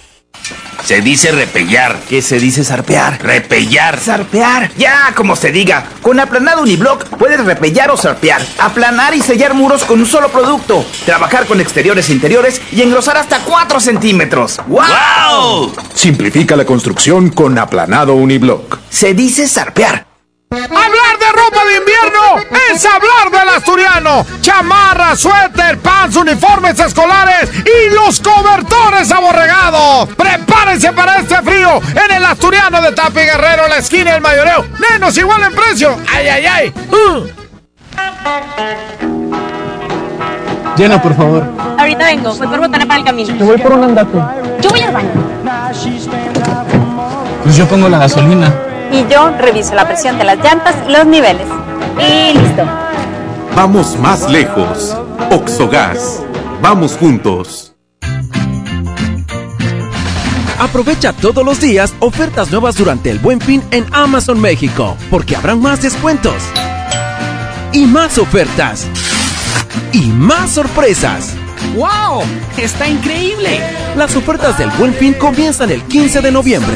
Se dice repellar. ¿Qué se dice zarpear? Repellar. Zarpear. Ya, como se diga. Con aplanado uniblock puedes repellar o zarpear. Aplanar y sellar muros con un solo producto. Trabajar con exteriores e interiores y engrosar hasta 4 centímetros. ¡Wow! Simplifica la construcción con aplanado uniblock. Se dice zarpear. Hablar de ropa de invierno es hablar del asturiano. Chamarra, suéter, pants, uniformes escolares y los cobertores aborregados. Prepárense para este frío en el asturiano de Tapi Guerrero, la esquina del mayoreo. Menos igual en precio. ¡Ay, ay, ay! Uh. Llena, por favor. Ahorita vengo, voy por botana para el camino. Yo voy por un andate. Yo voy al baño. Pues yo pongo la gasolina. Y yo reviso la presión de las llantas y los niveles. Y listo. Vamos más lejos. Oxogas. Vamos juntos. Aprovecha todos los días ofertas nuevas durante el Buen Fin en Amazon México, porque habrán más descuentos y más ofertas y más sorpresas. ¡Wow! ¡Está increíble! Las ofertas del Buen Fin comienzan el 15 de noviembre.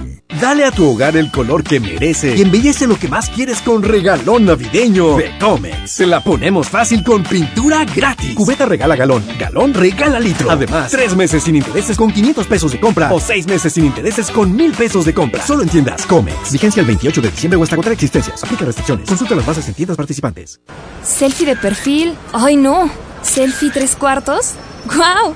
Dale a tu hogar el color que merece y embellece lo que más quieres con regalón navideño de Comex. Se la ponemos fácil con pintura gratis. Cubeta regala galón, galón regala litro. Además, tres meses sin intereses con 500 pesos de compra o seis meses sin intereses con mil pesos de compra. Solo en tiendas Comex. Vigencia el 28 de diciembre o hasta contra existencias. Aplica restricciones. Consulta las bases en tiendas participantes. Selfie de perfil. Ay no. Selfie tres cuartos. ¡Guau!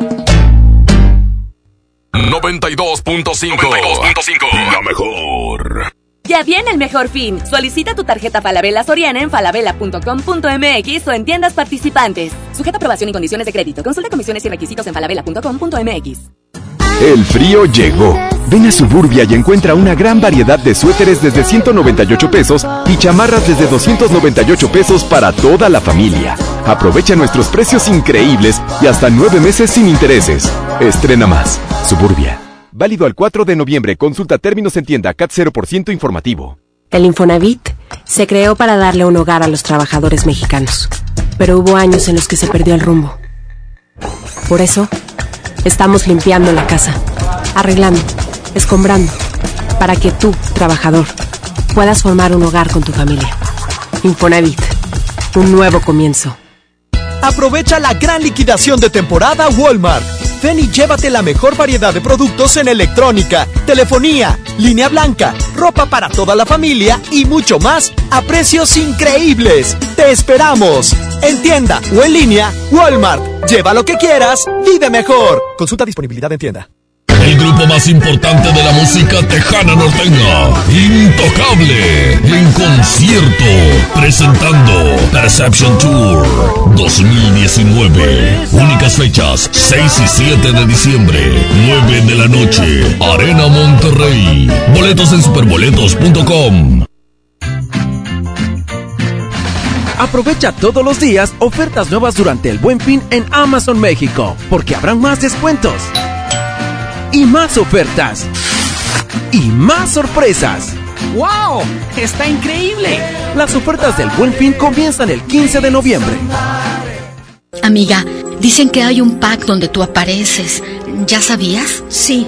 92.5 La mejor. Ya viene el mejor fin. Solicita tu tarjeta Falabella Soriana en falabella.com.mx o en tiendas participantes. Sujeta aprobación y condiciones de crédito. Consulta comisiones y requisitos en falabella.com.mx. El frío llegó. Ven a Suburbia y encuentra una gran variedad de suéteres desde 198 pesos y chamarras desde 298 pesos para toda la familia. Aprovecha nuestros precios increíbles y hasta nueve meses sin intereses. Estrena más. Suburbia. Válido al 4 de noviembre. Consulta términos en tienda CAT 0% informativo. El Infonavit se creó para darle un hogar a los trabajadores mexicanos. Pero hubo años en los que se perdió el rumbo. Por eso, estamos limpiando la casa, arreglando, escombrando, para que tú, trabajador, puedas formar un hogar con tu familia. Infonavit, un nuevo comienzo. Aprovecha la gran liquidación de temporada Walmart. Ven y llévate la mejor variedad de productos en electrónica, telefonía, línea blanca, ropa para toda la familia y mucho más a precios increíbles. ¡Te esperamos! En tienda o en línea, Walmart. Lleva lo que quieras, vive mejor. Consulta disponibilidad en tienda. El grupo más importante de la música tejana norteña, Intocable, en concierto, presentando Perception Tour 2019. Únicas fechas, 6 y 7 de diciembre, 9 de la noche, Arena Monterrey. Boletos en superboletos.com. Aprovecha todos los días ofertas nuevas durante el Buen Fin en Amazon México, porque habrán más descuentos y más ofertas y más sorpresas. ¡Wow! ¡Está increíble! Las ofertas del Buen Fin comienzan el 15 de noviembre. Amiga, dicen que hay un pack donde tú apareces. ¿Ya sabías? Sí.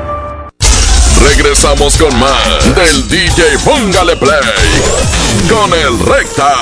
Regresamos con más del DJ Póngale Play con el Recta.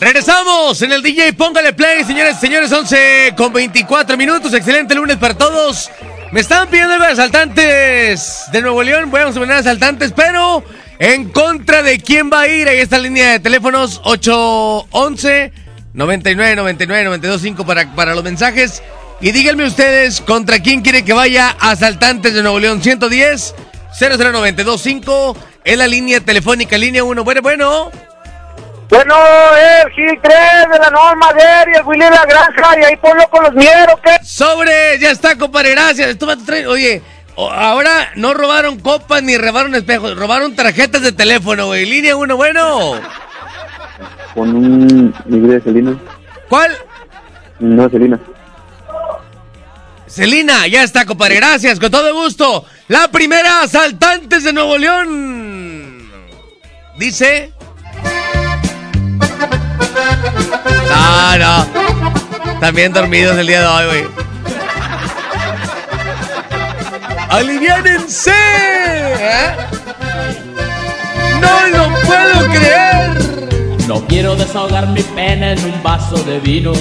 Regresamos en el DJ Póngale Play, señores y señores, 11 con 24 minutos. Excelente lunes para todos. Me estaban pidiendo algo asaltantes de Nuevo León. Voy a poner asaltantes, pero ¿En contra de quién va a ir? Ahí está la línea de teléfonos 811 99 99 925 para, para los mensajes. Y díganme ustedes contra quién quiere que vaya Asaltantes de Nuevo León 110 00925 en la línea telefónica, línea 1. Bueno, bueno. Bueno, el Gil 3 de la Norma de y el Willy de la Granja, y ahí ponlo con los miedos, ¿qué? Sobre, ya está, compadre, gracias. Oye, ahora no robaron copas ni robaron espejos, robaron tarjetas de teléfono, güey. Línea 1, bueno. Con un de Celina. ¿Cuál? No, Celina. Celina, ya está, compadre, gracias, con todo gusto. La primera, asaltantes de Nuevo León. Dice... No, no. También dormidos el día de hoy, güey. ¡Aliviánense! ¿eh? ¡No lo puedo creer! No quiero desahogar mi pena en un vaso de vino.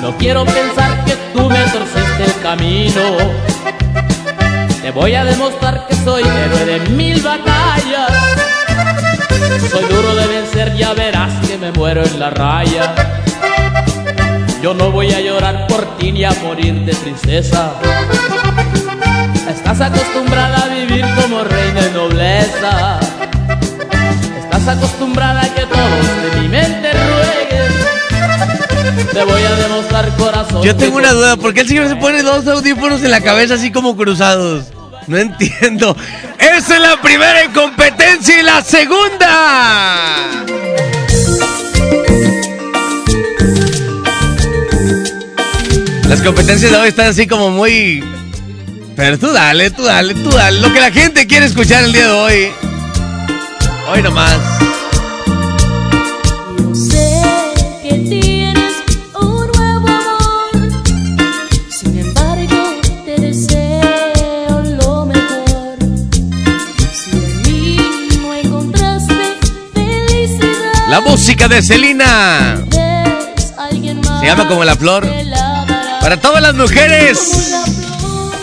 No quiero pensar que tú me torciste el camino. Te voy a demostrar que soy héroe de mil batallas. Soy duro de vencer, ya verás que me muero en la raya. Yo no voy a llorar por ti ni a morir de tristeza. Estás acostumbrada a vivir como reina de nobleza. Estás acostumbrada a que todos de mi mente. Te voy a demostrar corazón. Yo tengo una duda, ¿por qué el señor se pone dos audífonos en la cabeza así como cruzados? No entiendo. Esa es la primera incompetencia y la segunda. Las competencias de hoy están así como muy... Pero tú dale, tú dale, tú dale. Lo que la gente quiere escuchar el día de hoy. Hoy nomás. La música de Celina. Se llama como la flor. Para todas las mujeres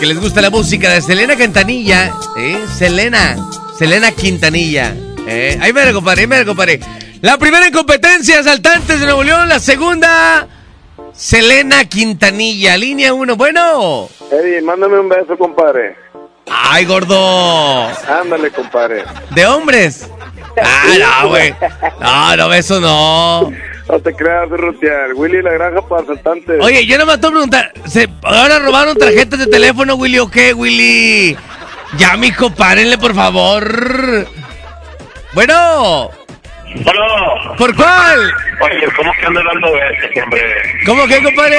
que les gusta la música de Selena Quintanilla. ¿eh? Selena. Selena Quintanilla. ¿eh? Ahí me compadre, ahí me compadre. La primera en competencia, Saltantes de Nuevo León. La segunda, Selena Quintanilla. Línea 1. Bueno. Eddie, mándame un beso, compadre. Ay, gordo. Ándale, compadre. ¿De hombres? Ah, no, güey. No, no, eso no. No te creas, Rutear. Willy la granja para asaltantes. Oye, yo nomás te voy a preguntar. ¿se, ¿Ahora robaron tarjetas de teléfono, Willy, o qué, Willy? Ya, mijo, párenle, por favor. Bueno. Bueno. ¿Por cuál? Oye, ¿cómo que andas dando besos, hombre? ¿Cómo que, compadre?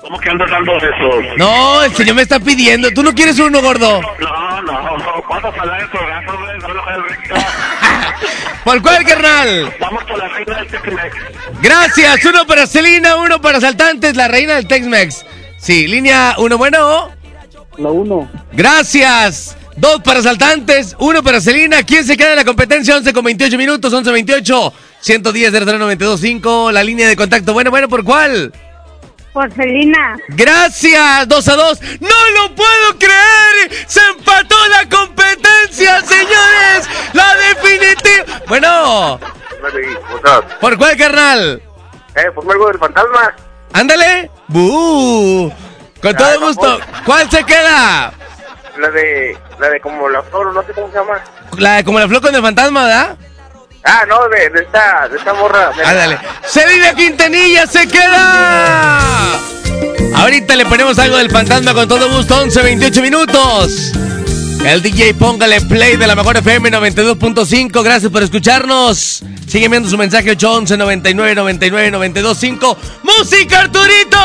¿Cómo que andas dando besos? No, el señor me está pidiendo. ¿Tú no quieres uno, gordo? No, no, no. ¿Cuántos salares brazo, güey? No lo *laughs* ¿Por cuál, carnal? Vamos por la reina del Tex-Mex. Gracias. Uno para Celina, uno para Saltantes, la reina del Tex-Mex. Sí, línea uno, bueno. La uno. Gracias. Dos para Saltantes, uno para Celina. ¿Quién se queda en la competencia? 11 con 28 minutos, 11 28. 110 00925, la línea de contacto. Bueno, bueno, ¿por cuál? Por Celina. Gracias, 2 a 2. ¡No lo puedo creer! ¡Se empató la competencia, señores! ¡La definitiva! Bueno. ¿Por cuál, carnal? Eh, por algo del fantasma. Ándale. ¡Bú! Con todo gusto. ¿Cuál se queda? La de. La de como la flor, no sé cómo se llama. La de como la flor con el fantasma, ¿verdad? Ah, no, de, de esta, de esta morra. Ándale. Celina Quintanilla se queda. Ahorita le ponemos algo del fantasma con todo gusto, 11, 28 minutos. El DJ póngale play de la mejor FM 92.5. Gracias por escucharnos. Sigue viendo su mensaje 811 99 99 925. ¡Música, Arturito!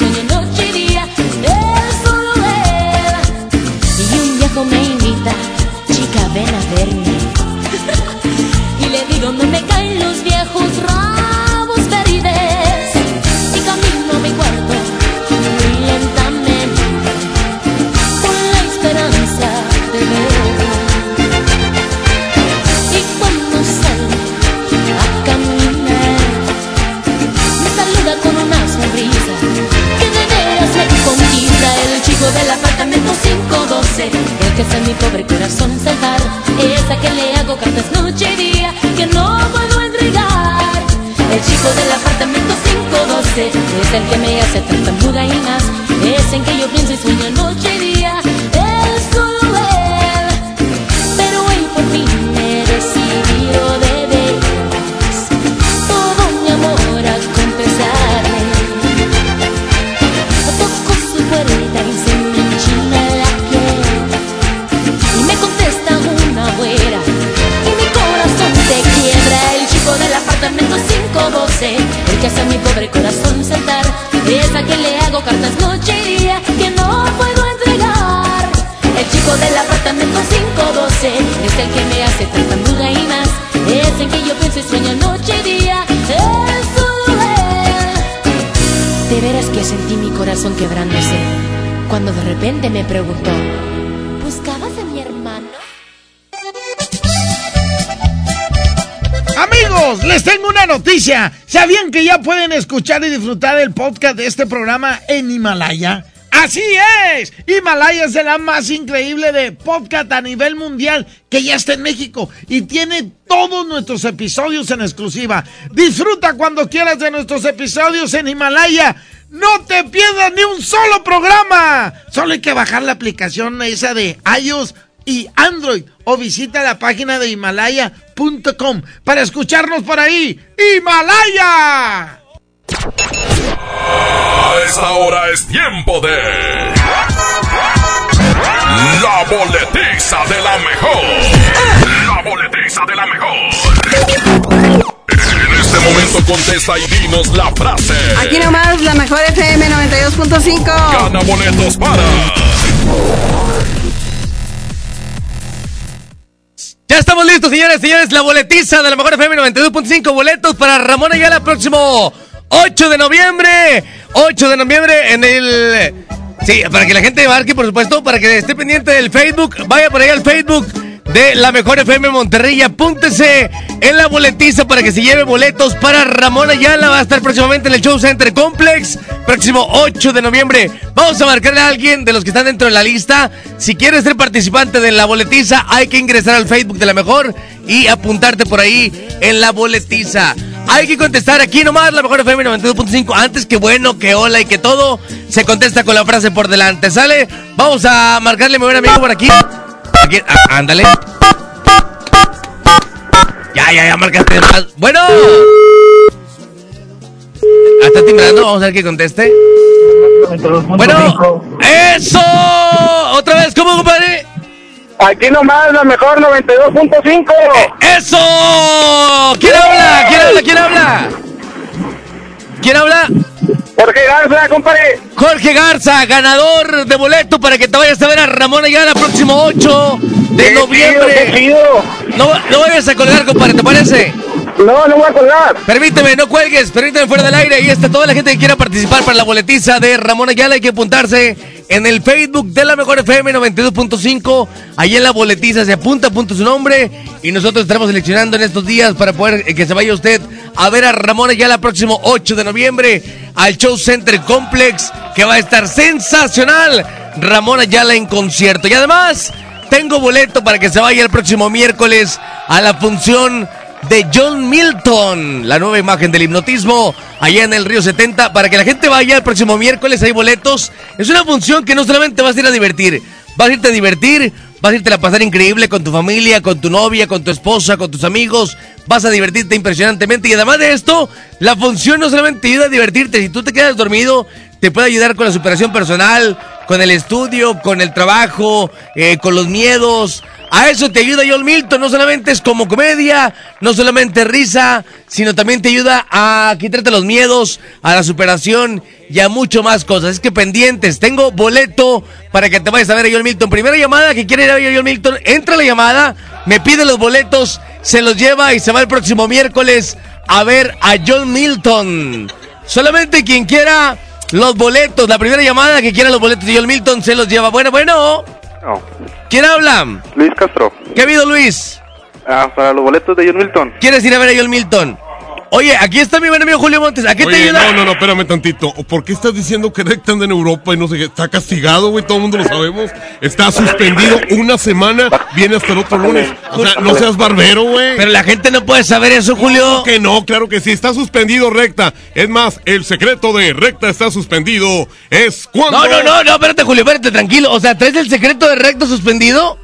En que yo noticia. ¿Sabían que ya pueden escuchar y disfrutar el podcast de este programa en Himalaya? Así es, Himalaya es la más increíble de podcast a nivel mundial que ya está en México y tiene todos nuestros episodios en exclusiva. Disfruta cuando quieras de nuestros episodios en Himalaya. No te pierdas ni un solo programa. Solo hay que bajar la aplicación esa de iOS y Android o visita la página de himalaya.com para escucharnos por ahí. ¡Himalaya! A esta hora es tiempo de. La boletiza de la mejor. La boletiza de la mejor. En este momento contesta y dinos la frase. Aquí nomás, la mejor FM 92.5. Gana boletos para. Ya estamos listos, señores, señores. La boletiza de la mejor FM 92.5 boletos para Ramón Ayala próximo 8 de noviembre. 8 de noviembre en el. Sí, para que la gente marque, por supuesto, para que esté pendiente del Facebook. Vaya por ahí al Facebook de la mejor FM Monterrey. Apúntese en la boletiza para que se lleve boletos para Ramón Ayala. Va a estar próximamente en el Show Center Complex. Próximo 8 de noviembre. Vamos a marcarle a alguien de los que están dentro de la lista. Si quieres ser participante de la boletiza, hay que ingresar al Facebook de la mejor y apuntarte por ahí en la boletiza. Hay que contestar aquí nomás la mejor FM 92.5. Antes que bueno, que hola y que todo, se contesta con la frase por delante. ¿Sale? Vamos a marcarle mi buen amigo por aquí. Aquí, á- ándale. Ya, ya, ya, marcaste más. Bueno. Está timbrando, vamos a ver que conteste. Bueno, eso. Otra vez, ¿cómo, compadre? Aquí nomás, la mejor 92.5. ¡Eso! ¿Quién habla? ¿Quién habla? ¿Quién habla? ¿Quién habla? Jorge Garza, compadre. Jorge Garza, ganador de boleto para que te vayas a ver a Ramón Ayala próximo 8 de Qué noviembre. chido, qué chido. No, no vayas a colgar, compadre, ¿te parece? No, no voy a colgar. Permíteme, no cuelgues, permíteme fuera del aire. Ahí está toda la gente que quiera participar para la boletiza de Ramón Ayala. Hay que apuntarse en el Facebook de la Mejor FM 92.5. Ahí en la boletiza se apunta, apunta su nombre. Y nosotros estaremos seleccionando en estos días para poder eh, que se vaya usted a ver a Ramón Ayala próximo 8 de noviembre al Show Center Complex, que va a estar sensacional. Ramón Ayala en concierto. Y además, tengo boleto para que se vaya el próximo miércoles a la función de John Milton, la nueva imagen del hipnotismo, allá en el Río 70, para que la gente vaya el próximo miércoles, hay boletos. Es una función que no solamente vas a ir a divertir, vas a irte a divertir, vas a irte a pasar increíble con tu familia, con tu novia, con tu esposa, con tus amigos, vas a divertirte impresionantemente y además de esto, la función no solamente te ayuda a divertirte, si tú te quedas dormido, te puede ayudar con la superación personal, con el estudio, con el trabajo, eh, con los miedos. A eso te ayuda John Milton, no solamente es como comedia, no solamente risa, sino también te ayuda a quitarte los miedos, a la superación y a mucho más cosas. Es que pendientes, tengo boleto para que te vayas a ver a John Milton. Primera llamada que quiere ir a ver a John Milton, entra la llamada, me pide los boletos, se los lleva y se va el próximo miércoles a ver a John Milton. Solamente quien quiera los boletos, la primera llamada que quiera los boletos de John Milton se los lleva. Bueno, bueno. ¿Quién habla? Luis Castro. ¿Qué ha habido, Luis? Ah, para los boletos de John Milton. ¿Quieres ir a ver a John Milton? Oye, aquí está mi buen amigo Julio Montes. ¿A qué te ayuda? No, no, no, espérame tantito. ¿Por qué estás diciendo que Recta anda en Europa y no sé qué? Está castigado, güey, todo el mundo lo sabemos. Está suspendido una semana, viene hasta el otro lunes. O sea, no seas barbero, güey. Pero la gente no puede saber eso, Julio. Claro que no, claro que sí. Está suspendido Recta. Es más, el secreto de Recta está suspendido es cuando... No, no, no, no, espérate, Julio, espérate, tranquilo. O sea, ¿traes el secreto de recto suspendido?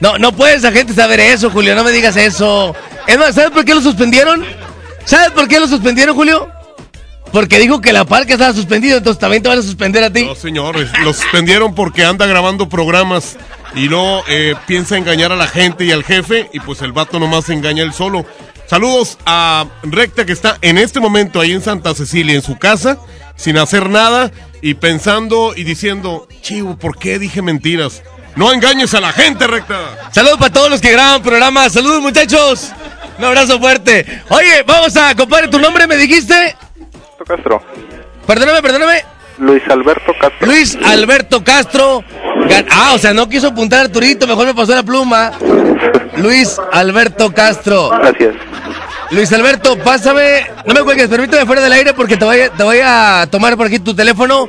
No, no puedes la gente saber eso, Julio, no me digas eso. Es más, ¿sabes por qué lo suspendieron? ¿Sabes por qué lo suspendieron, Julio? Porque dijo que la parca estaba suspendido, entonces también te van a suspender a ti. No, señores, lo suspendieron porque anda grabando programas y no eh, piensa engañar a la gente y al jefe y pues el vato nomás se engaña él solo. Saludos a Recta que está en este momento ahí en Santa Cecilia, en su casa, sin hacer nada y pensando y diciendo, chivo, ¿por qué dije mentiras? No engañes a la gente, Recta. Saludos para todos los que graban programas. Saludos, muchachos. Un abrazo fuerte. Oye, vamos a, compadre, ¿tu nombre me dijiste? Castro. Perdóname, perdóname. Luis Alberto Castro. Luis Alberto Castro. Ah, o sea, no quiso apuntar a Arturito, mejor me pasó la pluma. Luis Alberto Castro. Gracias. Luis Alberto, pásame, no me cuelgues, permíteme fuera del aire porque te voy, a, te voy a tomar por aquí tu teléfono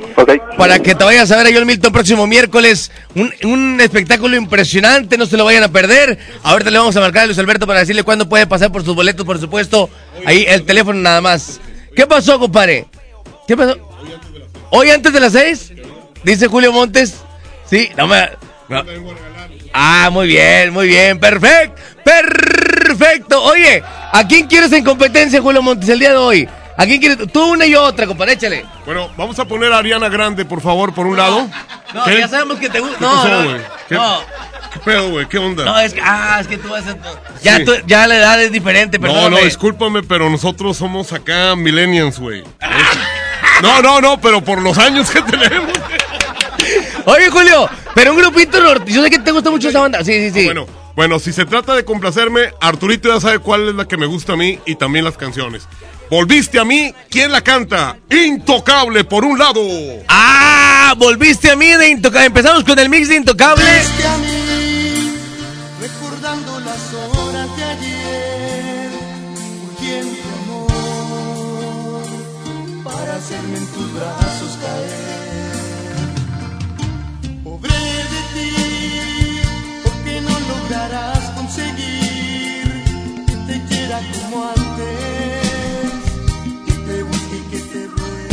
para que te vayas a ver a John Milton próximo miércoles. Un, un espectáculo impresionante, no se lo vayan a perder. Ahorita le vamos a marcar a Luis Alberto para decirle cuándo puede pasar por sus boletos, por supuesto. Ahí el teléfono nada más. ¿Qué pasó, compadre? ¿Qué pasó? ¿Hoy antes de las seis? Dice Julio Montes. Sí, no me... no. Ah, muy bien, muy bien, perfecto, perfecto. Oye, ¿a quién quieres en competencia, Julio Montes, el día de hoy? ¿A quién quieres? Tú una y otra, compadre, échale. Bueno, vamos a poner a Ariana Grande, por favor, por un lado. No, ¿Qué? ya sabemos que te gusta. ¿Qué No, pasó, no, güey? ¿Qué, no, ¿Qué pedo, güey? ¿Qué onda? no, es que, ah, es que tú vas a... Ya, Sí. tú- ya la edad es diferente, No, perdóname. no, discúlpame, pero nosotros somos acá millennials, güey. No, no, no, pero por los años que tenemos. Oye, Julio, pero un grupito norte. Yo sé que te gusta mucho esa banda. Sí, sí, sí. Bueno, bueno, si se trata de complacerme, Arturito ya sabe cuál es la que me gusta a mí y también las canciones. Volviste a mí, ¿quién la canta? Intocable, por un lado. Ah, volviste a mí de Intocable. Empezamos con el mix de Intocable. Recordando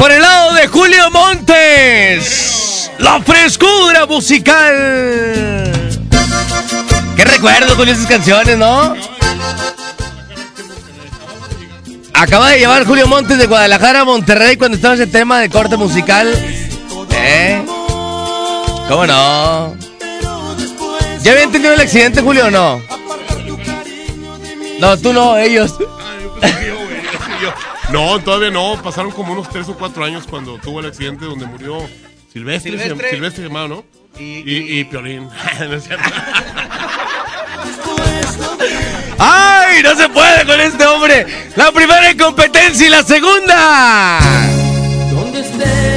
Por el lado de Julio Montes. La frescura musical. Qué recuerdo con esas canciones, ¿no? Acaba de llevar Julio Montes de Guadalajara a Monterrey cuando estaba ese tema de corte musical. ¿Eh? ¿Cómo no? ¿Ya habían tenido el accidente, Julio, o no? No, tú no, ellos. No, todavía no. Pasaron como unos tres o cuatro años cuando tuvo el accidente donde murió Silvestre. Silvestre. Silvestre, Silvestre llamado, ¿no? Y, y, Piolín. *laughs* No es cierto. *laughs* ¡Ay! No se puede con este hombre. La primera en competencia y la segunda. Donde estés,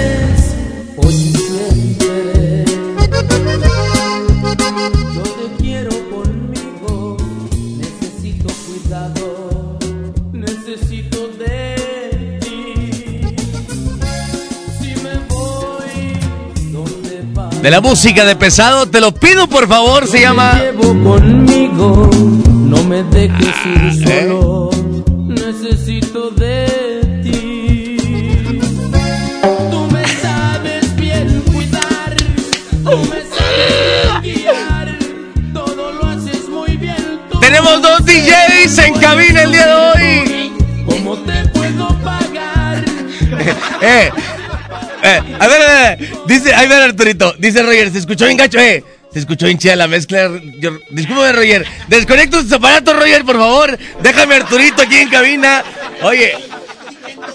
De la música de pesado, te lo pido por favor, se llama. Llevo conmigo. No me dejes Ah, ir ¿eh? solo. Necesito de ti. Tú me sabes bien cuidar. Tú me sabes guiar. Todo lo haces muy bien. tú. Tenemos dos DJs en cabina el día de hoy. ¿Cómo te puedo pagar? *laughs* Eh, eh, a ver, a ver, dice, ahí ver Arturito, dice Roger, se escuchó bien gacho, eh. Se escuchó bien chida la mezcla. Yo, discúlpame, Roger. Desconecta tus aparatos, Roger, por favor. Déjame Arturito aquí en cabina. Oye,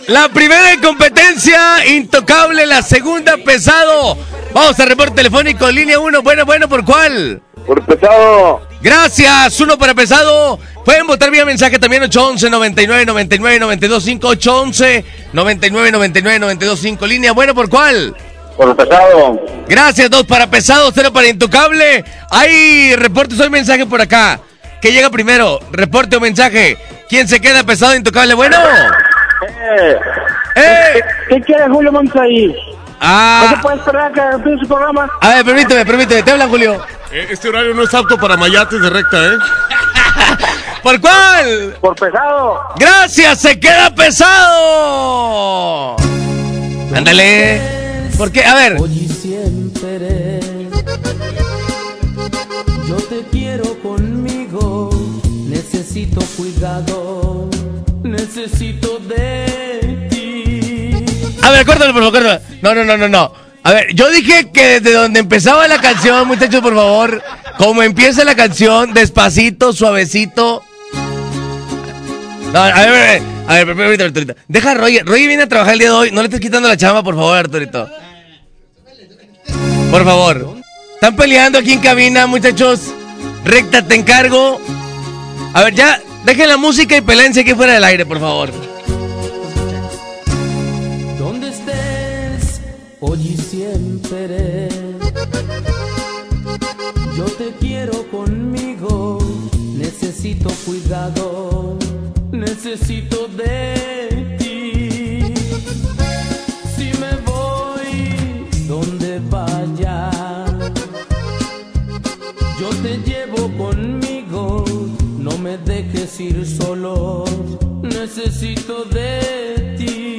la primera en competencia, intocable. La segunda, pesado. Vamos a reporte telefónico, línea 1. Bueno, bueno, ¿por cuál? Por pesado. Gracias, uno para pesado. Pueden votar vía mensaje también 811 99 99 92 5 811 99 99 92 5 línea. Bueno, ¿por cuál? Por pesado. Gracias, dos para pesado, cero para intocable. Hay reportes o mensaje por acá. ¿Qué llega primero? ¿Reporte o mensaje? ¿Quién se queda pesado intocable? Bueno. ¡Eh! ¿Qué quiere Julio Montes ahí? Ah. ¿No se puede esperar que empiece su programa? A ver, permíteme, permíteme. Te hablan, Julio. Eh, Este horario no es apto para mayates de recta, ¿eh? *laughs* ¿Por cuál? Por pesado. Gracias, se queda pesado. Ándale. ¿Por qué? A ver. Hoy y siempre. Yo te quiero conmigo. Necesito cuidado. Necesito de. A ver, córtalo, por favor, córtalo. No, no, no, no, no. A ver, yo dije que desde donde empezaba la canción, muchachos, por favor, como empieza la canción, despacito, suavecito. No, a ver, a ver, a ver. Deja a Roger. Roger viene a trabajar el día de hoy. No le estés quitando la chamba, por favor, Arturito. Por favor. Están peleando aquí en cabina, muchachos. Recta, te encargo. A ver, ya, dejen la música y pelense aquí fuera del aire, por favor. Hoy y siempre. Yo te quiero conmigo, necesito cuidado, necesito de ti. Si me voy, donde vaya, yo te llevo conmigo, no me dejes ir solo, necesito de ti.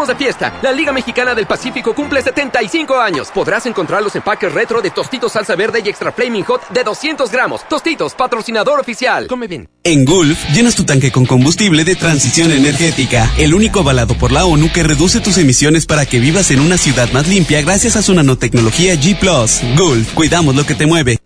De fiesta. La Liga Mexicana del Pacífico cumple 75 años. Podrás encontrar los empaques retro de Tostitos Salsa Verde y Extra Flaming Hot de 200 gramos. Tostitos, patrocinador oficial. Come bien. En Gulf, llenas tu tanque con combustible de transición energética, el único avalado por la ONU que reduce tus emisiones para que vivas en una ciudad más limpia gracias a su nanotecnología G ⁇ Gulf, cuidamos lo que te mueve.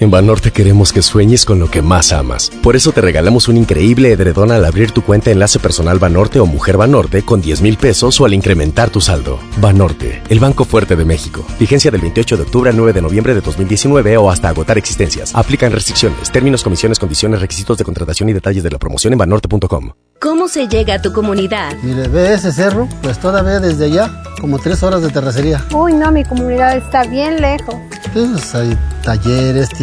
En Banorte queremos que sueñes con lo que más amas. Por eso te regalamos un increíble edredón al abrir tu cuenta Enlace Personal Banorte o Mujer Banorte con 10 mil pesos o al incrementar tu saldo. Banorte, el Banco Fuerte de México. Vigencia del 28 de octubre al 9 de noviembre de 2019 o hasta agotar existencias. Aplican restricciones, términos, comisiones, condiciones, requisitos de contratación y detalles de la promoción en banorte.com. ¿Cómo se llega a tu comunidad? Mire, ve ese cerro, pues todavía desde allá, como tres horas de terracería. Uy, no, mi comunidad está bien lejos. Pues hay talleres,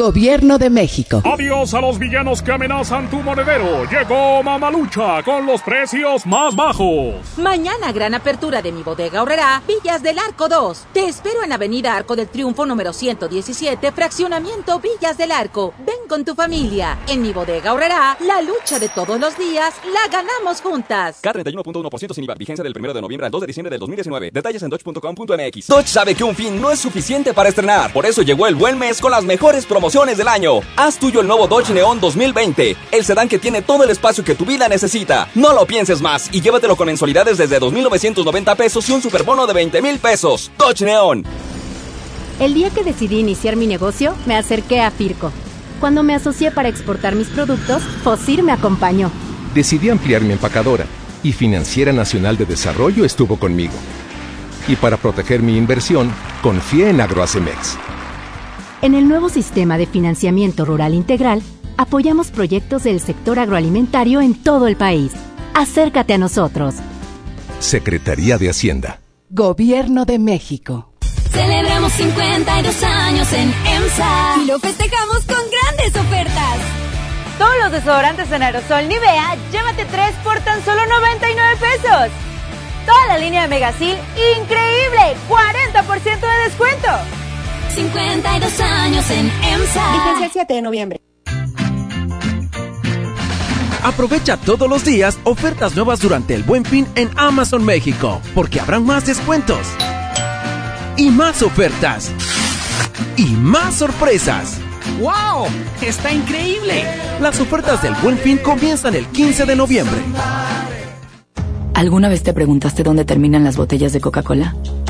Gobierno de México. Adiós a los villanos que amenazan tu monedero. Llegó Mamalucha con los precios más bajos. Mañana gran apertura de mi bodega ahorrará Villas del Arco 2. Te espero en Avenida Arco del Triunfo número 117, fraccionamiento Villas del Arco. Ven con tu familia. En mi bodega ahorrará la lucha de todos los días la ganamos juntas. K31.1% sin IVA. Vigencia del 1 de noviembre al 2 de diciembre del 2019. Detalles en dodge.com.mx. Dodge sabe que un fin no es suficiente para estrenar. Por eso llegó el buen mes con las mejores promociones del año. Haz tuyo el nuevo Dodge Neon 2020, el sedán que tiene todo el espacio que tu vida necesita. No lo pienses más y llévatelo con mensualidades desde 2.990 pesos y un superbono de 20 mil pesos. Dodge Neon. El día que decidí iniciar mi negocio, me acerqué a Firco. Cuando me asocié para exportar mis productos, Fosir me acompañó. Decidí ampliar mi empacadora y Financiera Nacional de Desarrollo estuvo conmigo. Y para proteger mi inversión, confié en Agroacemex. En el nuevo sistema de financiamiento rural integral, apoyamos proyectos del sector agroalimentario en todo el país. Acércate a nosotros. Secretaría de Hacienda. Gobierno de México. Celebramos 52 años en EMSA y lo festejamos con grandes ofertas. Todos los desodorantes en aerosol Nivea, llévate 3 por tan solo 99 pesos. Toda la línea de Megasil, increíble, 40% de descuento. 52 años en EMSA. Vigencia el 7 de noviembre. Aprovecha todos los días ofertas nuevas durante el Buen Fin en Amazon México, porque habrán más descuentos y más ofertas y más sorpresas. ¡Wow! ¡Está increíble! Las ofertas del Buen Fin comienzan el 15 de noviembre. ¿Alguna vez te preguntaste dónde terminan las botellas de Coca-Cola?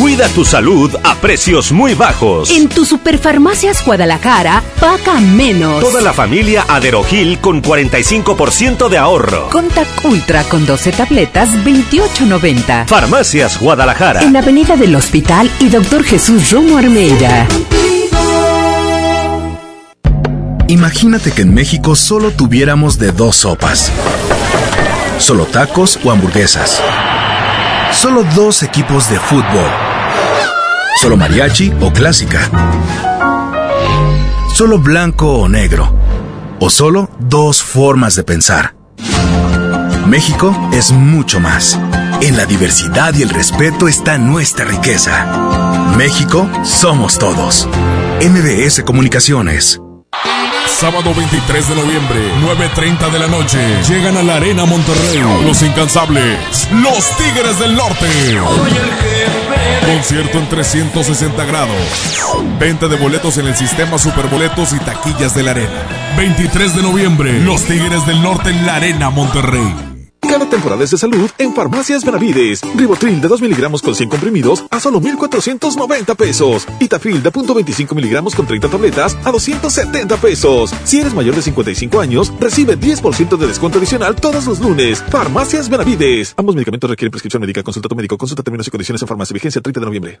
Cuida tu salud a precios muy bajos. En tu Superfarmacias Guadalajara, paga menos. Toda la familia Aderogil con 45% de ahorro. Contact Ultra con 12 tabletas, 28.90. Farmacias Guadalajara. En Avenida del Hospital y Doctor Jesús Romo Armeida. Imagínate que en México solo tuviéramos de dos sopas. Solo tacos o hamburguesas. Solo dos equipos de fútbol. Solo mariachi o clásica. Solo blanco o negro. O solo dos formas de pensar. México es mucho más. En la diversidad y el respeto está nuestra riqueza. México somos todos. MBS Comunicaciones. Sábado 23 de noviembre, 9.30 de la noche. Llegan a la Arena Monterrey. Los incansables. Los Tigres del Norte. Concierto en 360 grados. Venta de boletos en el sistema Superboletos y taquillas de la Arena. 23 de noviembre, Los Tigres del Norte en la Arena Monterrey. Cada temporada es de salud en Farmacias Benavides. Ribotril de 2 miligramos con 100 comprimidos a solo 1,490 pesos. Itafil de 0.25 miligramos con 30 tabletas a 270 pesos. Si eres mayor de 55 años, recibe 10% de descuento adicional todos los lunes. Farmacias Benavides. Ambos medicamentos requieren prescripción médica. Consulta a tu médico. Consulta términos y condiciones en farmacia. Vigencia 30 de noviembre.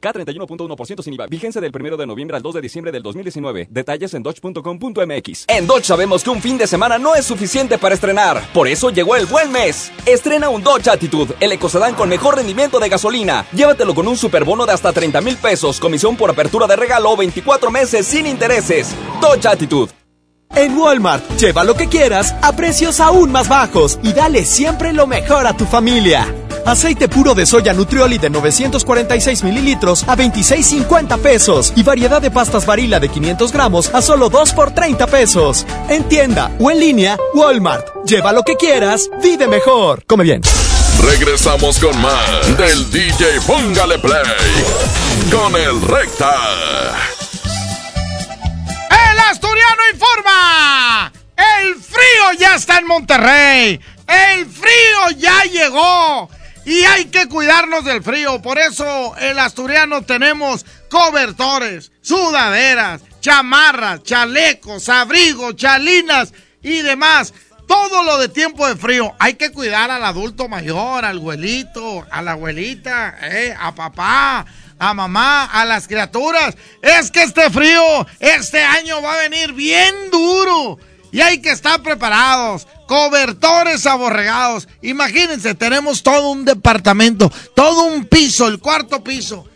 K31.1% sin IVA. Vigencia del 1 de noviembre al 2 de diciembre del 2019. Detalles en dodge.com.mx. En Dodge sabemos que un fin de semana no es suficiente para estrenar. Por eso llegó el buen mes. Estrena un Dodge Attitude, el ecocedán con mejor rendimiento de gasolina. Llévatelo con un superbono de hasta 30 mil pesos, comisión por apertura de regalo, 24 meses sin intereses. Dodge Attitude. En Walmart, lleva lo que quieras a precios aún más bajos y dale siempre lo mejor a tu familia. Aceite puro de soya Nutrioli de 946 mililitros a 26.50 pesos y variedad de pastas varila de 500 gramos a solo 2 por 30 pesos. En tienda o en línea, Walmart. Lleva lo que quieras, vive mejor. Come bien. Regresamos con más del DJ Póngale Play con el Recta. El Asturiano informa. El frío ya está en Monterrey. El frío ya llegó. Y hay que cuidarnos del frío. Por eso el asturiano tenemos cobertores, sudaderas, chamarras, chalecos, abrigos, chalinas y demás. Todo lo de tiempo de frío. Hay que cuidar al adulto mayor, al abuelito, a la abuelita, eh, a papá, a mamá, a las criaturas. Es que este frío, este año va a venir bien duro. Y hay que estar preparados. Cobertores aborregados. Imagínense, tenemos todo un departamento, todo un piso, el cuarto piso.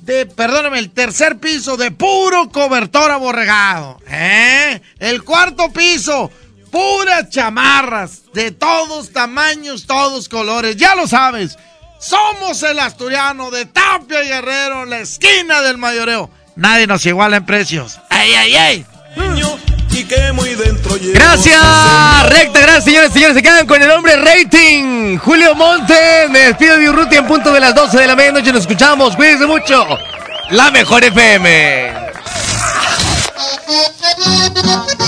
De, perdóname, el tercer piso de puro cobertor aborregado. ¿Eh? El cuarto piso, puras chamarras de todos tamaños, todos colores. Ya lo sabes. Somos el asturiano de Tapia y Guerrero, la esquina del mayoreo. Nadie nos iguala en precios. ¡Ay, ay, ay! Gracias, recta, gracias señores, señores. Se quedan con el hombre rating. Julio Monte, me despido de Urruti en punto de las 12 de la medianoche. Nos escuchamos, cuídense mucho. La mejor FM.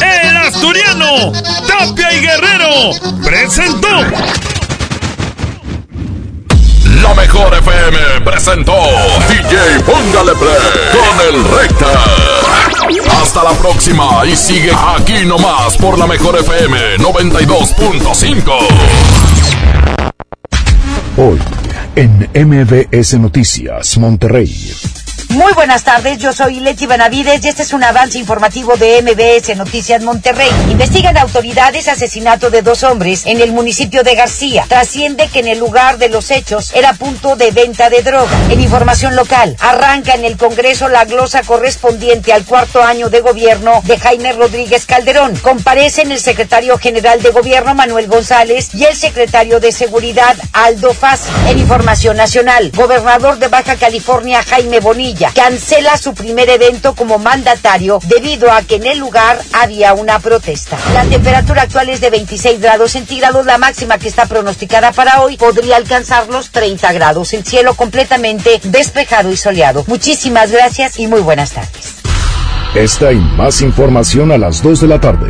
El asturiano, Tapia y Guerrero, presentó. La mejor FM presentó DJ Póngale Play con el Recta. Hasta la próxima y sigue aquí nomás por la mejor FM 92.5. Hoy en MBS Noticias Monterrey. Muy buenas tardes, yo soy Leti Benavides y este es un avance informativo de MBS Noticias Monterrey. Investigan autoridades asesinato de dos hombres en el municipio de García. Trasciende que en el lugar de los hechos era punto de venta de droga. En información local, arranca en el Congreso la glosa correspondiente al cuarto año de gobierno de Jaime Rodríguez Calderón. Comparecen el secretario general de gobierno Manuel González y el secretario de seguridad Aldo Faz. En información nacional, gobernador de Baja California Jaime Bonilla Cancela su primer evento como mandatario debido a que en el lugar había una protesta. La temperatura actual es de 26 grados centígrados, la máxima que está pronosticada para hoy podría alcanzar los 30 grados. El cielo completamente despejado y soleado. Muchísimas gracias y muy buenas tardes. Esta y más información a las 2 de la tarde.